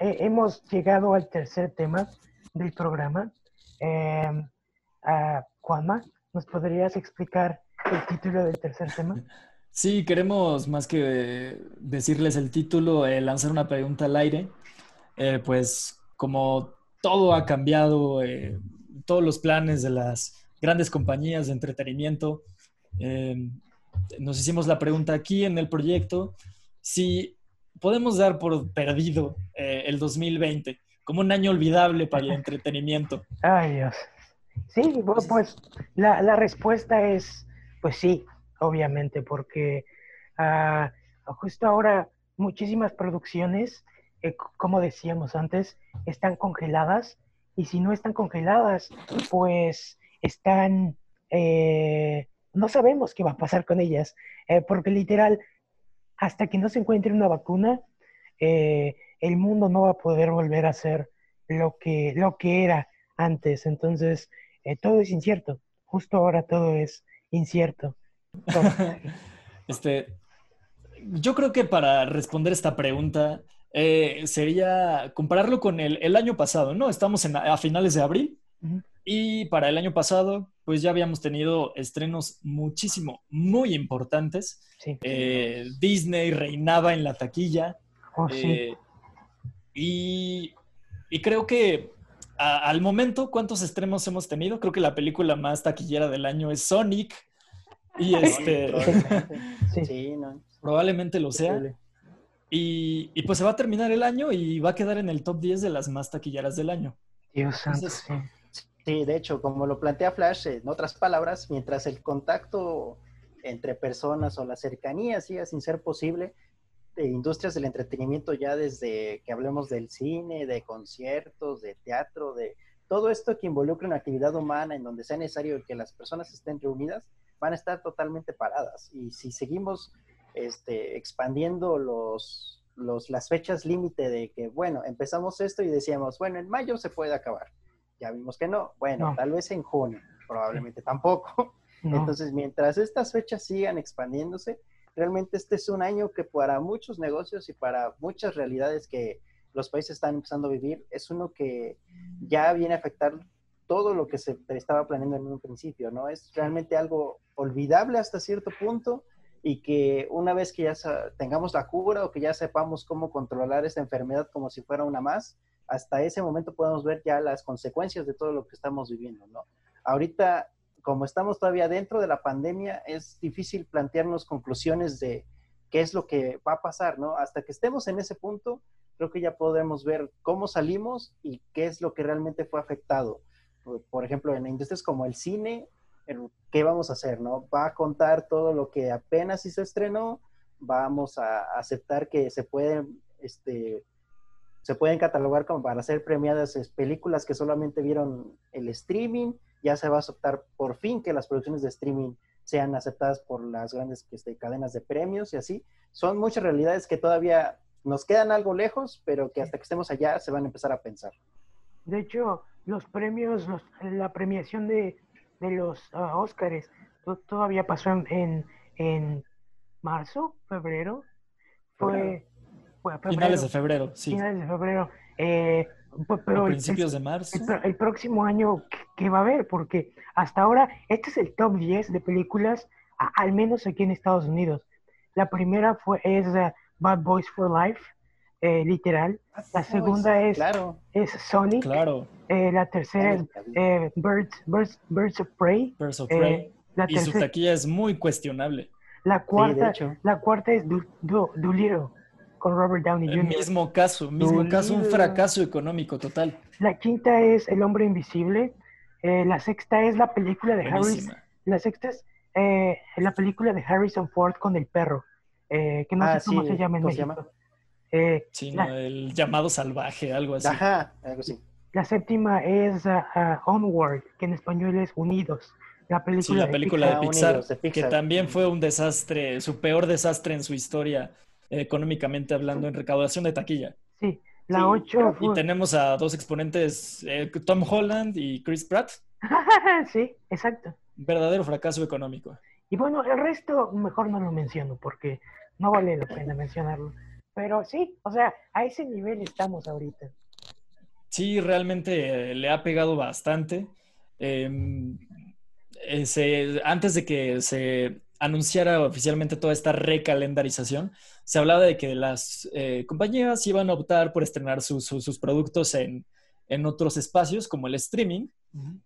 hemos llegado al tercer tema del programa. Eh, Juanma, ¿nos podrías explicar el título del tercer tema? Sí, queremos más que decirles el título, eh, lanzar una pregunta al aire. Eh, pues como todo ha cambiado, eh, todos los planes de las grandes compañías de entretenimiento, nos hicimos la pregunta aquí en el proyecto si podemos dar por perdido eh, el 2020 como un año olvidable para el entretenimiento? Ay, Dios. Sí, pues la, la respuesta es, pues sí, obviamente, porque uh, justo ahora muchísimas producciones, eh, como decíamos antes, están congeladas y si no están congeladas, pues están, eh, no sabemos qué va a pasar con ellas, porque literal hasta que no se encuentre una vacuna, eh, el mundo no va a poder volver a ser lo que, lo que era antes. Entonces, eh, todo es incierto. Justo ahora todo es incierto. este, yo creo que para responder esta pregunta eh, sería compararlo con el, año pasado, ¿no? Estamos a finales de abril y para el año pasado, pues ya habíamos tenido estrenos muchísimo, muy importantes. Eh, Disney reinaba en la taquilla. Oh, eh, y, creo que al momento, ¿cuántos estrenos hemos tenido? Creo que la película más taquillera del año es Sonic. Y este. Probablemente, lo sea. Y, pues se va a terminar el año y va a quedar en el top 10 de las más taquilleras del año. Dios santo. Sí, de hecho, como lo plantea Flash, en otras palabras, mientras el contacto entre personas o la cercanía siga sin ser posible, de industrias del entretenimiento ya desde que hablemos del cine, de conciertos, de teatro, de todo esto que involucre una actividad humana en donde sea necesario que las personas estén reunidas, van a estar totalmente paradas. Y si seguimos este, expandiendo los, los, las fechas límite de que, bueno, empezamos esto y decíamos, bueno, en mayo se puede acabar ya vimos que no. Bueno, tal vez en junio, probablemente tampoco. Entonces, mientras estas fechas sigan expandiéndose, realmente este es un año que para muchos negocios y para muchas realidades que los países están empezando a vivir, es uno que ya viene a afectar todo lo que se estaba planeando en un principio, ¿no? Es realmente algo olvidable hasta cierto punto y que una vez que ya tengamos la cura o que ya sepamos cómo controlar esta enfermedad como si fuera una más, hasta ese momento podemos ver ya las consecuencias de todo lo que estamos viviendo, ¿no? Ahorita, como estamos todavía dentro de la pandemia, es difícil plantearnos conclusiones de qué es lo que va a pasar, ¿no? Hasta que estemos en ese punto, creo que ya podremos ver cómo salimos y qué es lo que realmente fue afectado. Por ejemplo, en industrias como el cine, ¿qué vamos a hacer, no? Va a contar todo lo que apenas se estrenó, vamos a aceptar que se pueden, este, se pueden catalogar como para ser premiadas películas que solamente vieron el streaming. Ya se va a aceptar por fin que las producciones de streaming sean aceptadas por las grandes este, cadenas de premios y así. Son muchas realidades que todavía nos quedan algo lejos, pero que hasta que estemos allá se van a empezar a pensar. De hecho, los premios, la premiación de, los uh, Óscares todavía pasó en, en, marzo, febrero. Fue, Finales de febrero, sí. Finales de febrero. Eh, pero principios de marzo. El, próximo año, ¿qué va a haber? Porque hasta ahora, este es el top 10 de películas, al menos aquí en Estados Unidos. La primera fue, es uh, Bad Boys for Life, eh, literal. La segunda es, claro. es Sonic. Claro. Eh, la tercera es eh, Birds, Birds, Birds of Prey. Birds of Eh, Prey. la, y su tercera- taquilla es muy cuestionable. la cuarta, hecho. la cuarta es Do- Do- Dolittle con Robert Downey El Jr. mismo caso, mismo caso, un fracaso económico total. La quinta es El Hombre Invisible. Eh, la sexta es la película de Harrison. Buenísima. La sexta es eh, la película de Harrison Ford con el perro, eh, que no Ah, sé cómo sí, se llama en ¿cómo se México. llama? Eh, Sí, la, ¿no? el llamado salvaje, algo así. Ajá, algo así. la séptima es ah, ah, Onward, que en español es Unidos. La película, Sí, la de película Pixar. de Pixar, Unidos, de que Pixar. también fue un desastre, su peor desastre en su historia, económicamente hablando, en recaudación de taquilla. Sí, la Sí, Y tenemos a dos exponentes, eh, Tom Holland y Chris Pratt, sí, exacto. verdadero fracaso económico. Y bueno, el resto mejor no lo menciono porque no vale la pena mencionarlo. Pero sí, o sea, a ese nivel estamos ahorita. Sí, realmente eh, le ha pegado bastante. Eh, eh, se- antes de que se anunciara oficialmente toda esta recalendarización, se hablaba de que las eh, compañías iban a optar por estrenar sus- sus- sus productos en, en otros espacios, como el streaming.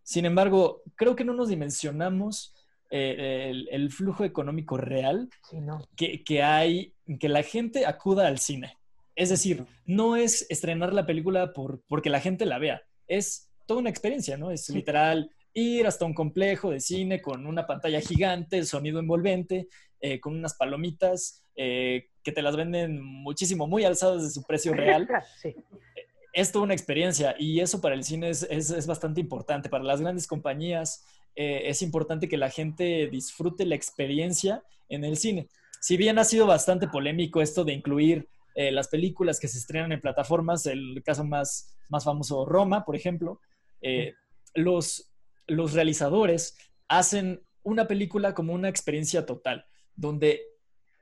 Sin embargo, creo que no nos dimensionamos eh, el, el flujo económico real Sí, no. que, que hay, que la gente acuda al cine. Es decir, no es estrenar la película por, porque la gente la vea, es toda una experiencia, ¿no? Es Sí. literal ir hasta un complejo de cine con una pantalla gigante, sonido envolvente, eh, con unas palomitas eh, que te las venden muchísimo, muy alzadas de su precio real. Sí, es toda una experiencia y eso para el cine es, es- es bastante importante. Para las grandes compañías eh, es importante que la gente disfrute la experiencia en el cine. Si bien ha sido bastante polémico esto de incluir eh, las películas que se estrenan en plataformas, el caso más, más famoso Roma, por ejemplo, eh, los, los realizadores hacen una película como una experiencia total, donde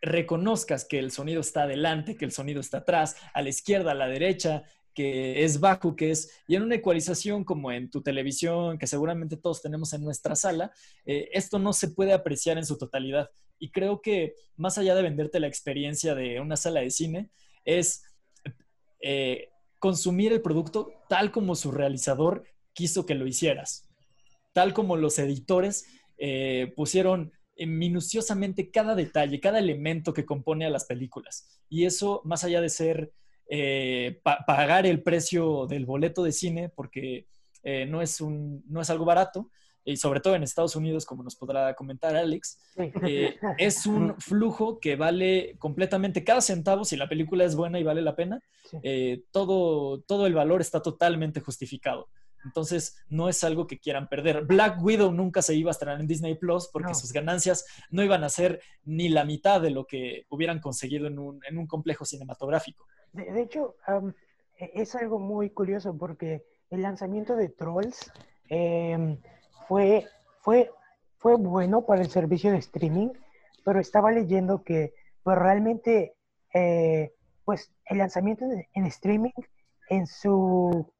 reconozcas que el sonido está adelante, que el sonido está atrás, a la izquierda, a la derecha, que es bajo, que es, y en una ecualización como en tu televisión, que seguramente todos tenemos en nuestra sala, eh, esto no se puede apreciar en su totalidad. Y creo que más allá de venderte la experiencia de una sala de cine, es eh, consumir el producto tal como su realizador quiso que lo hicieras, tal como los editores eh, pusieron eh, minuciosamente cada detalle, cada elemento que compone a las películas. Y eso, más allá de ser eh, pa- pagar el precio del boleto de cine, porque eh, no, es un, no es algo barato, y sobre todo en Estados Unidos, como nos podrá comentar Alex, eh, es un flujo que vale completamente cada centavo, si la película es buena y vale la pena, todo, todo el valor está totalmente justificado. Entonces, no es algo que quieran perder. Black Widow nunca se iba a estrenar en Disney Plus porque No. sus ganancias no iban a ser ni la mitad de lo que hubieran conseguido en un, en un complejo cinematográfico. De, de hecho, e- es algo muy curioso porque el lanzamiento de Trolls em, fue, fue, fue bueno para el servicio de streaming, pero estaba leyendo que pues, realmente eh, pues, el lanzamiento en, en streaming en su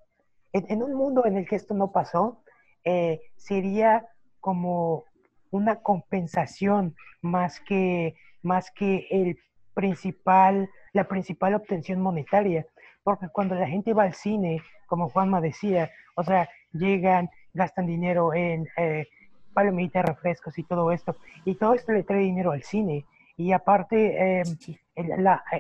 en, en un mundo en el que esto no pasó eh, sería como una compensación más que más que el principal la principal obtención monetaria, porque cuando la gente va al cine, como Juanma decía, o sea, llegan, gastan dinero en eh, palomitas, refrescos y todo esto, y todo esto le trae dinero al cine, y aparte eh,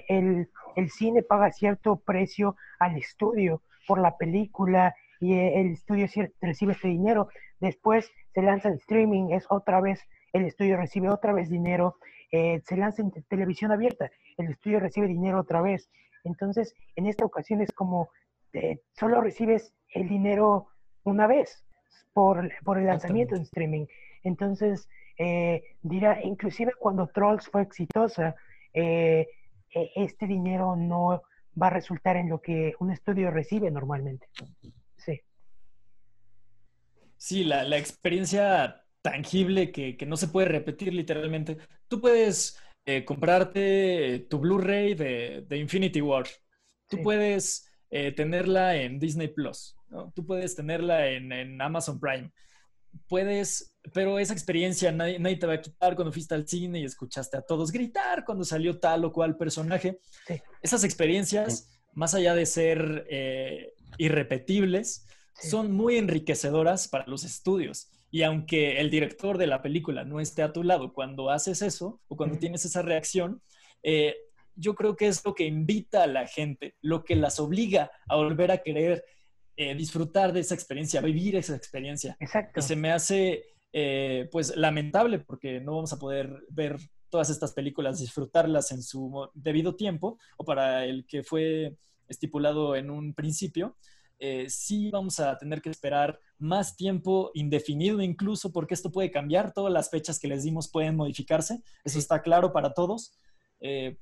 el, cine paga cierto precio al estudio por la película, y eh, el estudio recibe ese dinero, después se lanza el streaming, es otra vez, el estudio recibe otra vez dinero, eh, se lanza en te- televisión abierta, el estudio recibe dinero otra vez. Entonces, en esta ocasión es como eh, solo recibes el dinero una vez por, por el lanzamiento en streaming. Entonces, eh, dirá, inclusive cuando Trolls fue exitosa, eh, eh, este dinero no va a resultar en lo que un estudio recibe normalmente. Sí, Sí, la, la experiencia tangible que, que no se puede repetir literalmente. Tú puedes eh, comprarte tu Blu-ray de, de Infinity War. Tú Sí. puedes eh, tenerla en Disney Plus. ¿no? Tú puedes tenerla en, en Amazon Prime. Puedes, pero esa experiencia nadie, te va a quitar cuando fuiste al cine y escuchaste a todos gritar cuando salió tal o cual personaje. Esas experiencias, más allá de ser eh, irrepetibles, son muy enriquecedoras para los estudios. Y aunque el director de la película no esté a tu lado cuando haces eso o cuando tienes esa reacción, eh, yo creo que es lo que invita a la gente, lo que las obliga a volver a querer eh, disfrutar de esa experiencia, vivir esa experiencia. Exacto. Y se me hace, eh, pues, lamentable porque no vamos a poder ver todas estas películas, disfrutarlas en su debido tiempo o para el que fue estipulado en un principio. Eh, sí vamos a tener que esperar más tiempo indefinido incluso porque esto puede cambiar, todas las fechas que les dimos pueden modificarse, eso está claro para todos. Eh,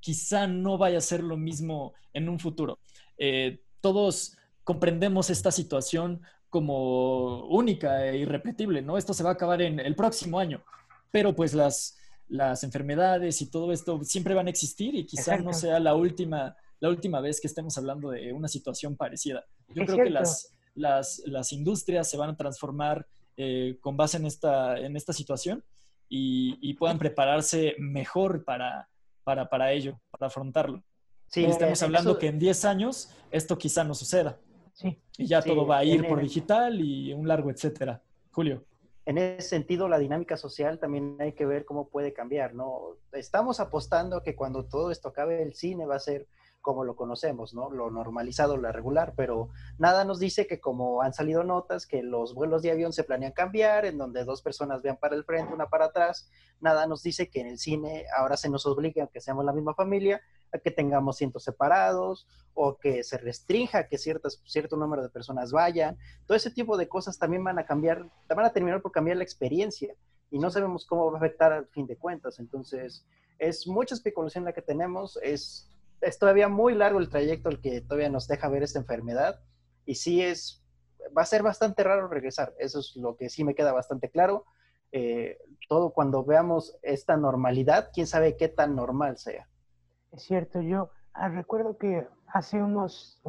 quizá no vaya a ser lo mismo en un futuro. Eh, todos comprendemos esta situación como única e irrepetible, ¿no? Esto se va a acabar en el próximo año, pero pues las, las enfermedades y todo esto siempre van a existir y quizá no sea la última la última vez que estemos hablando de una situación parecida. Yo creo que las, las, industrias se van a transformar eh, con base en esta, en esta situación y, puedan prepararse mejor para, para, ello, para afrontarlo. Sí, estamos hablando que en 10 años esto quizá no suceda. Sí. Y ya todo va a ir por digital y un largo etcétera. Julio. En ese sentido, la dinámica social también hay que ver cómo puede cambiar, ¿no? Estamos apostando que cuando todo esto acabe, el cine va a ser como lo conocemos, ¿no? Lo normalizado, lo regular, pero nada nos dice que como han salido notas que los vuelos de avión se planean cambiar, en donde dos personas vean para el frente, una para atrás, nada nos dice que en el cine ahora se nos obligue, aunque seamos la misma familia, a que tengamos cientos separados o que se restrinja que ciertas, cierto número de personas vayan. Todo ese tipo de cosas también van a cambiar, van a terminar por cambiar la experiencia y no sabemos cómo va a afectar al fin de cuentas. Entonces, es mucha especulación la que tenemos, es es todavía muy largo el trayecto el que todavía nos deja ver esta enfermedad y sí es, va a ser bastante raro regresar, eso es lo que sí me queda bastante claro. Eh, todo cuando veamos esta normalidad, quién sabe qué tan normal sea. Es cierto, yo ah, recuerdo que hace unos,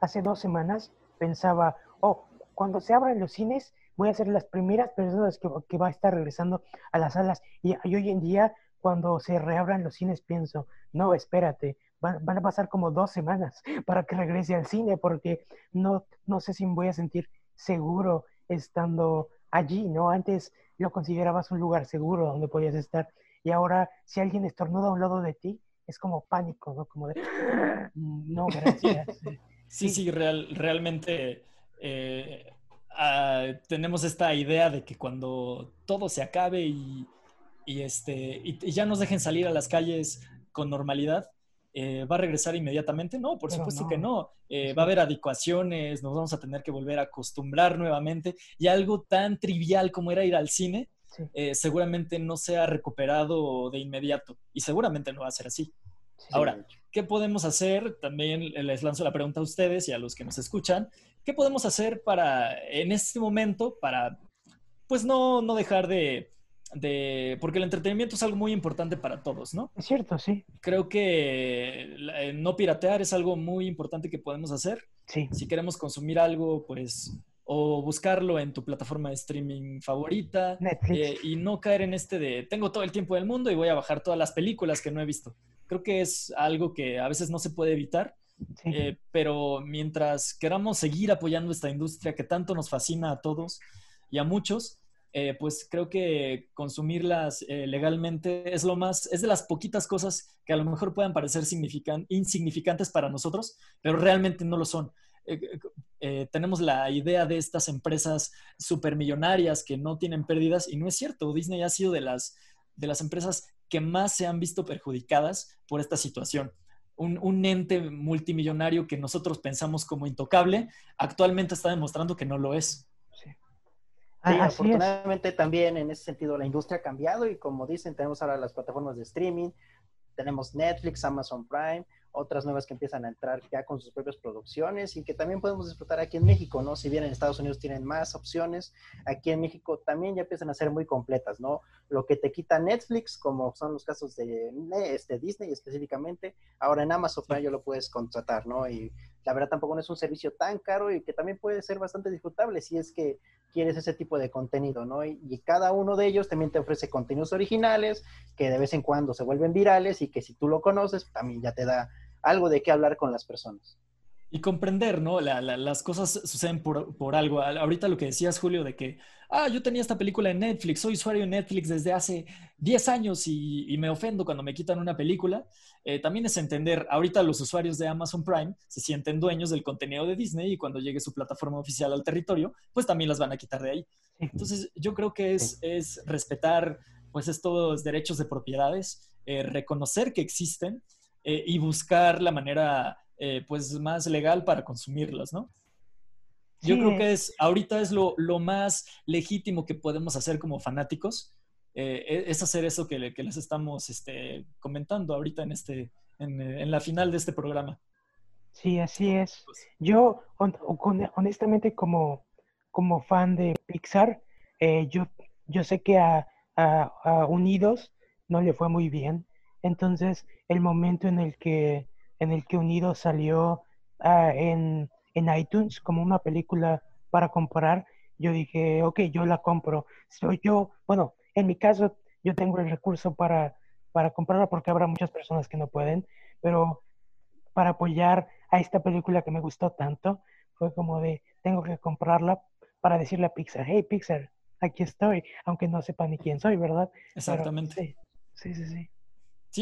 hace dos semanas pensaba, oh, cuando se abran los cines, voy a ser las primeras personas que, que va a estar regresando a las salas. Y, y, hoy en día, cuando se reabran los cines, pienso, no, espérate, van, a pasar como dos semanas para que regrese al cine porque no, no sé si me voy a sentir seguro estando allí, ¿no? Antes lo considerabas un lugar seguro donde podías estar y ahora si alguien estornuda a un lado de ti, es como pánico, ¿no? Como de, no, gracias. sí, sí, real, realmente eh, ah, tenemos esta idea de que cuando todo se acabe y, y este, y ya nos dejen salir a las calles con normalidad, eh, ¿va a regresar inmediatamente? No, por supuesto que no. Eh, va a haber adecuaciones, nos vamos a tener que volver a acostumbrar nuevamente y algo tan trivial como era ir al cine, eh, seguramente no se ha recuperado de inmediato y seguramente no va a ser así. Ahora, ¿qué podemos hacer? También les lanzo la pregunta a ustedes y a los que nos escuchan. ¿Qué podemos hacer para, en este momento, para, pues no, no dejar de, porque el entretenimiento es algo muy importante para todos, ¿no? Es cierto, sí. Creo que eh, no piratear es algo muy importante que podemos hacer. Sí. Si queremos consumir algo, pues, o buscarlo en tu plataforma de streaming favorita. Netflix. Eh, y no caer en este de, tengo todo el tiempo del mundo y voy a bajar todas las películas que no he visto. Creo que es algo que a veces no se puede evitar. Eh, pero mientras queramos seguir apoyando esta industria que tanto nos fascina a todos y a muchos, eh, pues creo que consumirlas eh, legalmente es lo más, es de las poquitas cosas que a lo mejor puedan parecer insignificantes para nosotros, pero realmente no lo son. Eh, tenemos la idea de estas empresas supermillonarias que no tienen pérdidas y no es cierto. Disney ha sido de las, de las empresas que más se han visto perjudicadas por esta situación. Un, un, ente multimillonario que nosotros pensamos como intocable, actualmente está demostrando que no lo es. Sí, afortunadamente también en ese sentido la industria ha cambiado y como dicen, tenemos ahora las plataformas de streaming, tenemos Netflix, Amazon Prime, otras nuevas que empiezan a entrar ya con sus propias producciones y que también podemos disfrutar aquí en México, ¿no? Si bien en Estados Unidos tienen más opciones, aquí en México también ya empiezan a ser muy completas, ¿no? Lo que te quita Netflix, como son los casos de este, Disney específicamente, ahora en Amazon Prime ya lo puedes contratar, ¿no? Y la verdad tampoco no es un servicio tan caro y que también puede ser bastante disfrutable si es que quieres ese tipo de contenido, ¿no? Y, y, cada uno de ellos también te ofrece contenidos originales que de vez en cuando se vuelven virales y que si tú lo conoces, también ya te da algo de qué hablar con las personas y comprender, ¿no? las cosas suceden por, algo. Ahorita lo que decías, Julio, de que, ah, yo tenía esta película en Netflix, soy usuario de Netflix desde hace 10 años y, me ofendo cuando me quitan una película. Eh, también es entender, ahorita los usuarios de Amazon Prime se sienten dueños del contenido de Disney y cuando llegue su plataforma oficial al territorio, pues también las van a quitar de ahí. Entonces, yo creo que es, es respetar, pues, estos derechos de propiedades, eh, reconocer que existen eh, y buscar la manera eh, pues más legal para consumirlas, ¿no? Yo creo que es, ahorita es lo, más legítimo que podemos hacer como fanáticos, eh, e, es hacer eso que, les estamos este, comentando ahorita en, este, en, la final de este programa. Sí, así es. Yo, honestamente, como, como fan de Pixar, eh, yo, yo sé que a, a, Unidos no le fue muy bien. Entonces, el momento en el que en el que Unido salió ah, en, iTunes como una película para comprar, yo dije, ok, yo la compro. Soy yo, bueno, en mi caso, yo tengo el recurso para, para comprarla porque habrá muchas personas que no pueden, pero para apoyar a esta película que me gustó tanto, fue como de, tengo que comprarla para decirle a Pixar, hey Pixar, aquí estoy, aunque no sepa ni quién soy, ¿verdad? Exactamente. sí, sí, sí. Sí,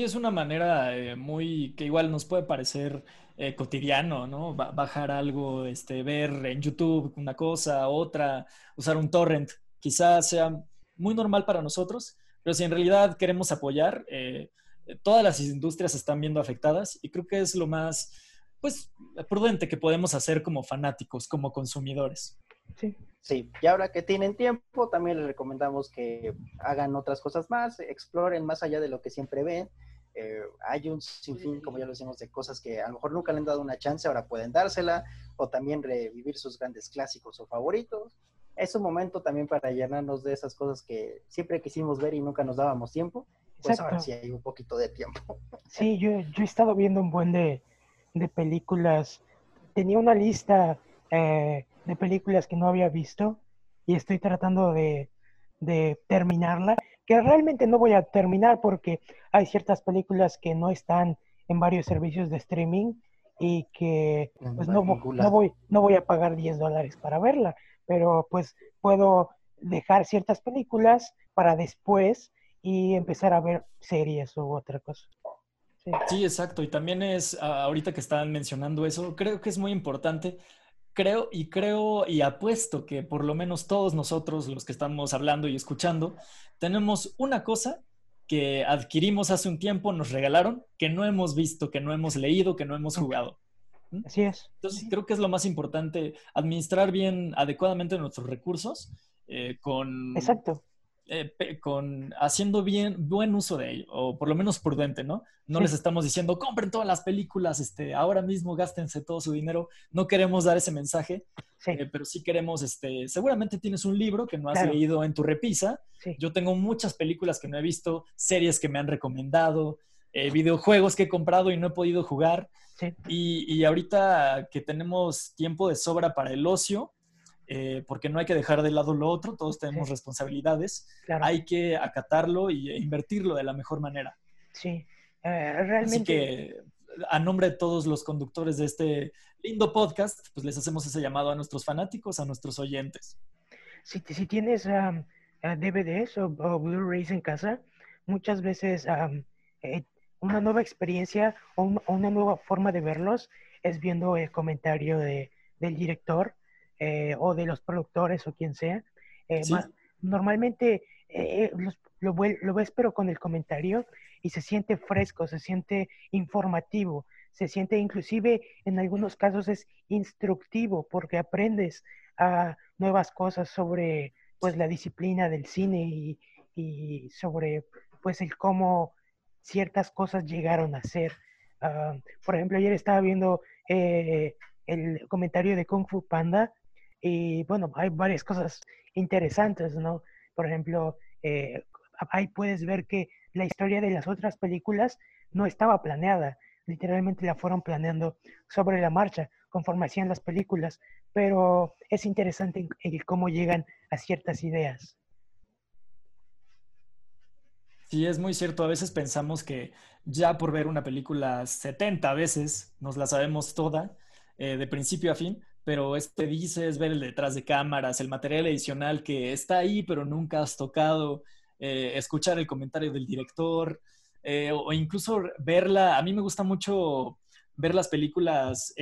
es una manera eh, muy que igual nos puede parecer eh, cotidiano, ¿no? bajar algo, este, ver en YouTube una cosa, otra, usar un torrent, quizás sea muy normal para nosotros, pero si en realidad queremos apoyar, eh, todas las industrias están viendo afectadas y creo que es lo más, pues, prudente que podemos hacer como fanáticos, como consumidores. Sí. Sí, y ahora que tienen tiempo, también les recomendamos que hagan otras cosas más, exploren más allá de lo que siempre ven. Eh, hay un sinfín, como ya lo decimos, de cosas que a lo mejor nunca le han dado una chance, ahora pueden dársela, o también revivir sus grandes clásicos o favoritos. Es un momento también para llenarnos de esas cosas que siempre quisimos ver y nunca nos dábamos tiempo. Pues ahora sí hay un poquito de tiempo. Sí, yo, yo he estado viendo un buen de, de películas. Tenía una lista eh, de películas que no había visto y estoy tratando de, terminarla, que realmente no voy a terminar porque hay ciertas películas que no están en varios servicios de streaming y que pues no, no, voy, no voy a pagar 10 dólares para verla, pero pues puedo dejar ciertas películas para después y empezar a ver series u otra cosa. sí, exacto. Y también es, ahorita que estaban mencionando eso, creo que es muy importante creo y creo y apuesto que por lo menos todos nosotros, los que estamos hablando y escuchando, tenemos una cosa que adquirimos hace un tiempo, nos regalaron, que no hemos visto, que no hemos leído, que no hemos jugado. ¿Mm? Así es. Entonces, creo que es lo más importante, administrar bien, adecuadamente nuestros recursos eh, con... Exacto. Eh, con haciendo bien buen uso de ello, o por lo menos prudente, ¿no? No les estamos diciendo, compren todas las películas, este, ahora mismo gástense todo su dinero. No queremos dar ese mensaje, eh, pero sí queremos, este, seguramente tienes un libro que no has leído en tu repisa. Yo tengo muchas películas que no he visto, series que me han recomendado, eh, videojuegos que he comprado y no he podido jugar. Y, y ahorita que tenemos tiempo de sobra para el ocio, eh, porque no hay que dejar de lado lo otro, todos tenemos responsabilidades, hay que acatarlo e invertirlo de la mejor manera. Sí, eh, realmente. Así que a nombre de todos los conductores de este lindo podcast, pues les hacemos ese llamado a nuestros fanáticos, a nuestros oyentes. Si, si tienes DVDs o, Blu-rays en casa, muchas veces eh, una nueva experiencia o una nueva forma de verlos es viendo el comentario de, del director eh, o de los productores o quien sea. Eh, normalmente eh, lo, lo, ves pero con el comentario y se siente fresco, se siente informativo, se siente inclusive en algunos casos es instructivo porque aprendes a nuevas cosas sobre pues la disciplina del cine y, y sobre pues el cómo ciertas cosas llegaron a ser. Ah, por ejemplo, ayer estaba viendo el comentario de Kung Fu Panda y bueno, hay varias cosas interesantes, ¿no? Por ejemplo, eh, ahí puedes ver que la historia de las otras películas no estaba planeada, literalmente la fueron planeando sobre la marcha. conforme hacían las películas, pero es interesante el cómo llegan a ciertas ideas. Sí, es muy cierto. A veces pensamos que ya por ver una película 70 veces nos la sabemos toda, eh, de principio a fin, pero este dices ver el detrás de cámaras, el material adicional que está ahí, pero nunca has tocado, eh, escuchar el comentario del director, eh, o incluso verla. A mí me gusta mucho ver las películas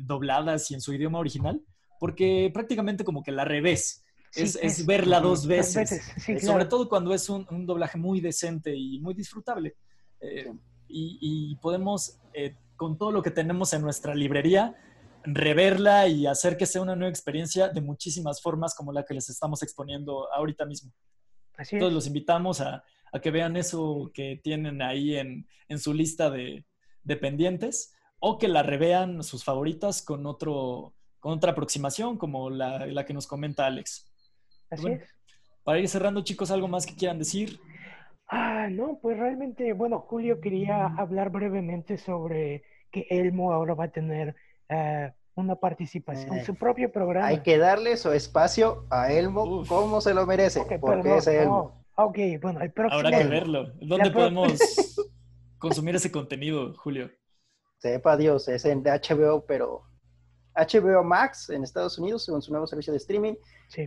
dobladas y en su idioma original, porque prácticamente como que la revés es, verla dos veces. Eh, sobre todo cuando es un, doblaje muy decente y muy disfrutable. Eh, y, podemos, eh, con todo lo que tenemos en nuestra librería, reverla y hacer que sea una nueva experiencia de muchísimas formas como la que les estamos exponiendo ahorita mismo. Así Todos los invitamos a, que vean eso que tienen ahí en, su lista de, de, pendientes o que la revean sus favoritas con, otro, con otra aproximación como la, la que nos comenta Alex. Para ir cerrando, chicos, ¿algo más que quieran decir? Ah, no, pues realmente, bueno, Julio quería hablar brevemente sobre que Elmo ahora va a tener eh, una participación en su propio programa. Hay que darle su espacio a Elmo como se lo merece, porque es Elmo. ok, bueno, el próximo... Habrá que verlo. ¿Dónde podemos consumir ese contenido, Julio? Sepa Dios, es en HBO, pero HBO Max en Estados Unidos, con su nuevo servicio de streaming.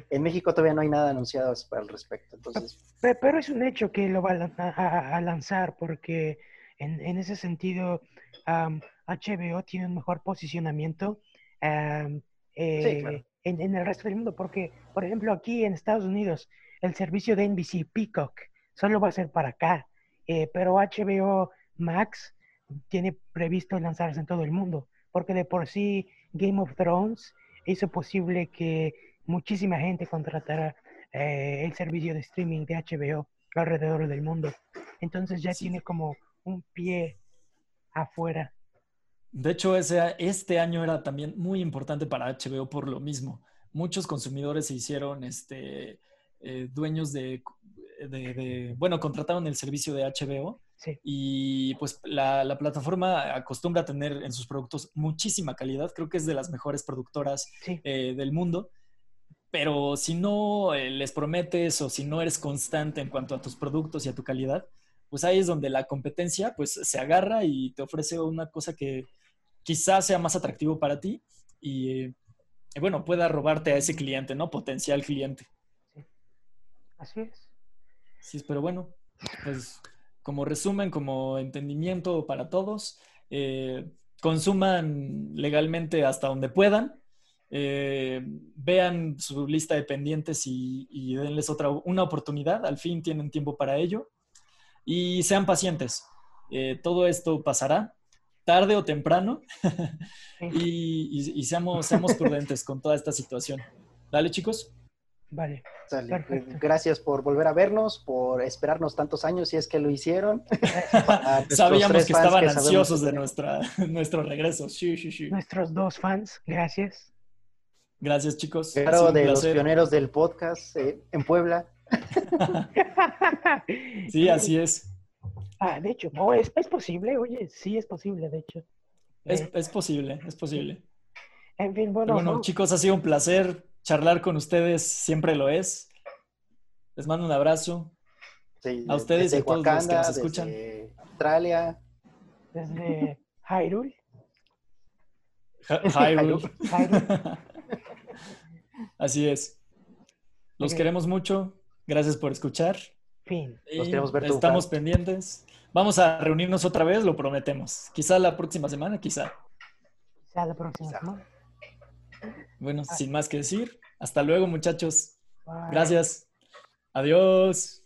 En México todavía no hay nada anunciado al respecto. Entonces... Pero, es un hecho que lo va a, lanzar porque en, ese sentido HBO tiene un mejor posicionamiento eh, en, el resto del mundo. Porque, por ejemplo, aquí en Estados Unidos, el servicio de NBC Peacock solo va a ser para acá. Eh, pero HBO Max tiene previsto lanzarse en todo el mundo. Porque de por sí Game of Thrones hizo posible que muchísima gente contratara eh, el servicio de streaming de HBO alrededor del mundo. Entonces ya tiene como un pie afuera. De hecho, ese, este año era también muy importante para HBO por lo mismo. Muchos consumidores se hicieron este, eh, dueños de, bueno, contrataron el servicio de HBO y pues la, plataforma acostumbra a tener en sus productos muchísima calidad. Creo que es de las mejores productoras eh, del mundo. Pero si no eh, les prometes o si no eres constante en cuanto a tus productos y a tu calidad, pues ahí es donde la competencia pues se agarra y te ofrece una cosa que quizás sea más atractivo para ti y, bueno, pueda robarte a ese cliente, ¿no? Potencial cliente. Así es. Sí, pero bueno, pues como resumen, como entendimiento para todos, eh, consuman legalmente hasta donde puedan, eh, vean su lista de pendientes y, denles otra, una oportunidad, al fin tienen tiempo para ello, y sean pacientes. Eh, todo esto pasará tarde o temprano y, seamos, seamos prudentes con toda esta situación. Dale, chicos. Vale. Gracias por volver a vernos, por esperarnos tantos años, si es que lo hicieron. Sabíamos que estaban ansiosos de nuestra, nuestro regreso. Sí, sí, sí. Nuestros dos fans, gracias. Gracias, chicos. Claro, de los pioneros del podcast eh, en Puebla. sí, así es. Ah, de hecho, no, es, posible, oye, sí es posible, de hecho. Es, eh, posible, es posible. En fin, bueno. Bueno, chicos, ha sido un placer charlar con ustedes, siempre lo es. Les mando un abrazo. a ustedes y a todos los que nos escuchan. Desde Australia. Desde Hyrule. Hyrule. Así es. Los queremos mucho. Gracias por escuchar. Fin. queremos ver estamos pendientes. Vamos a reunirnos otra vez, lo prometemos. Quizá la próxima semana, quizá. Quizá la próxima semana. Bueno, ah. sin más que decir, hasta luego muchachos. Gracias. Adiós.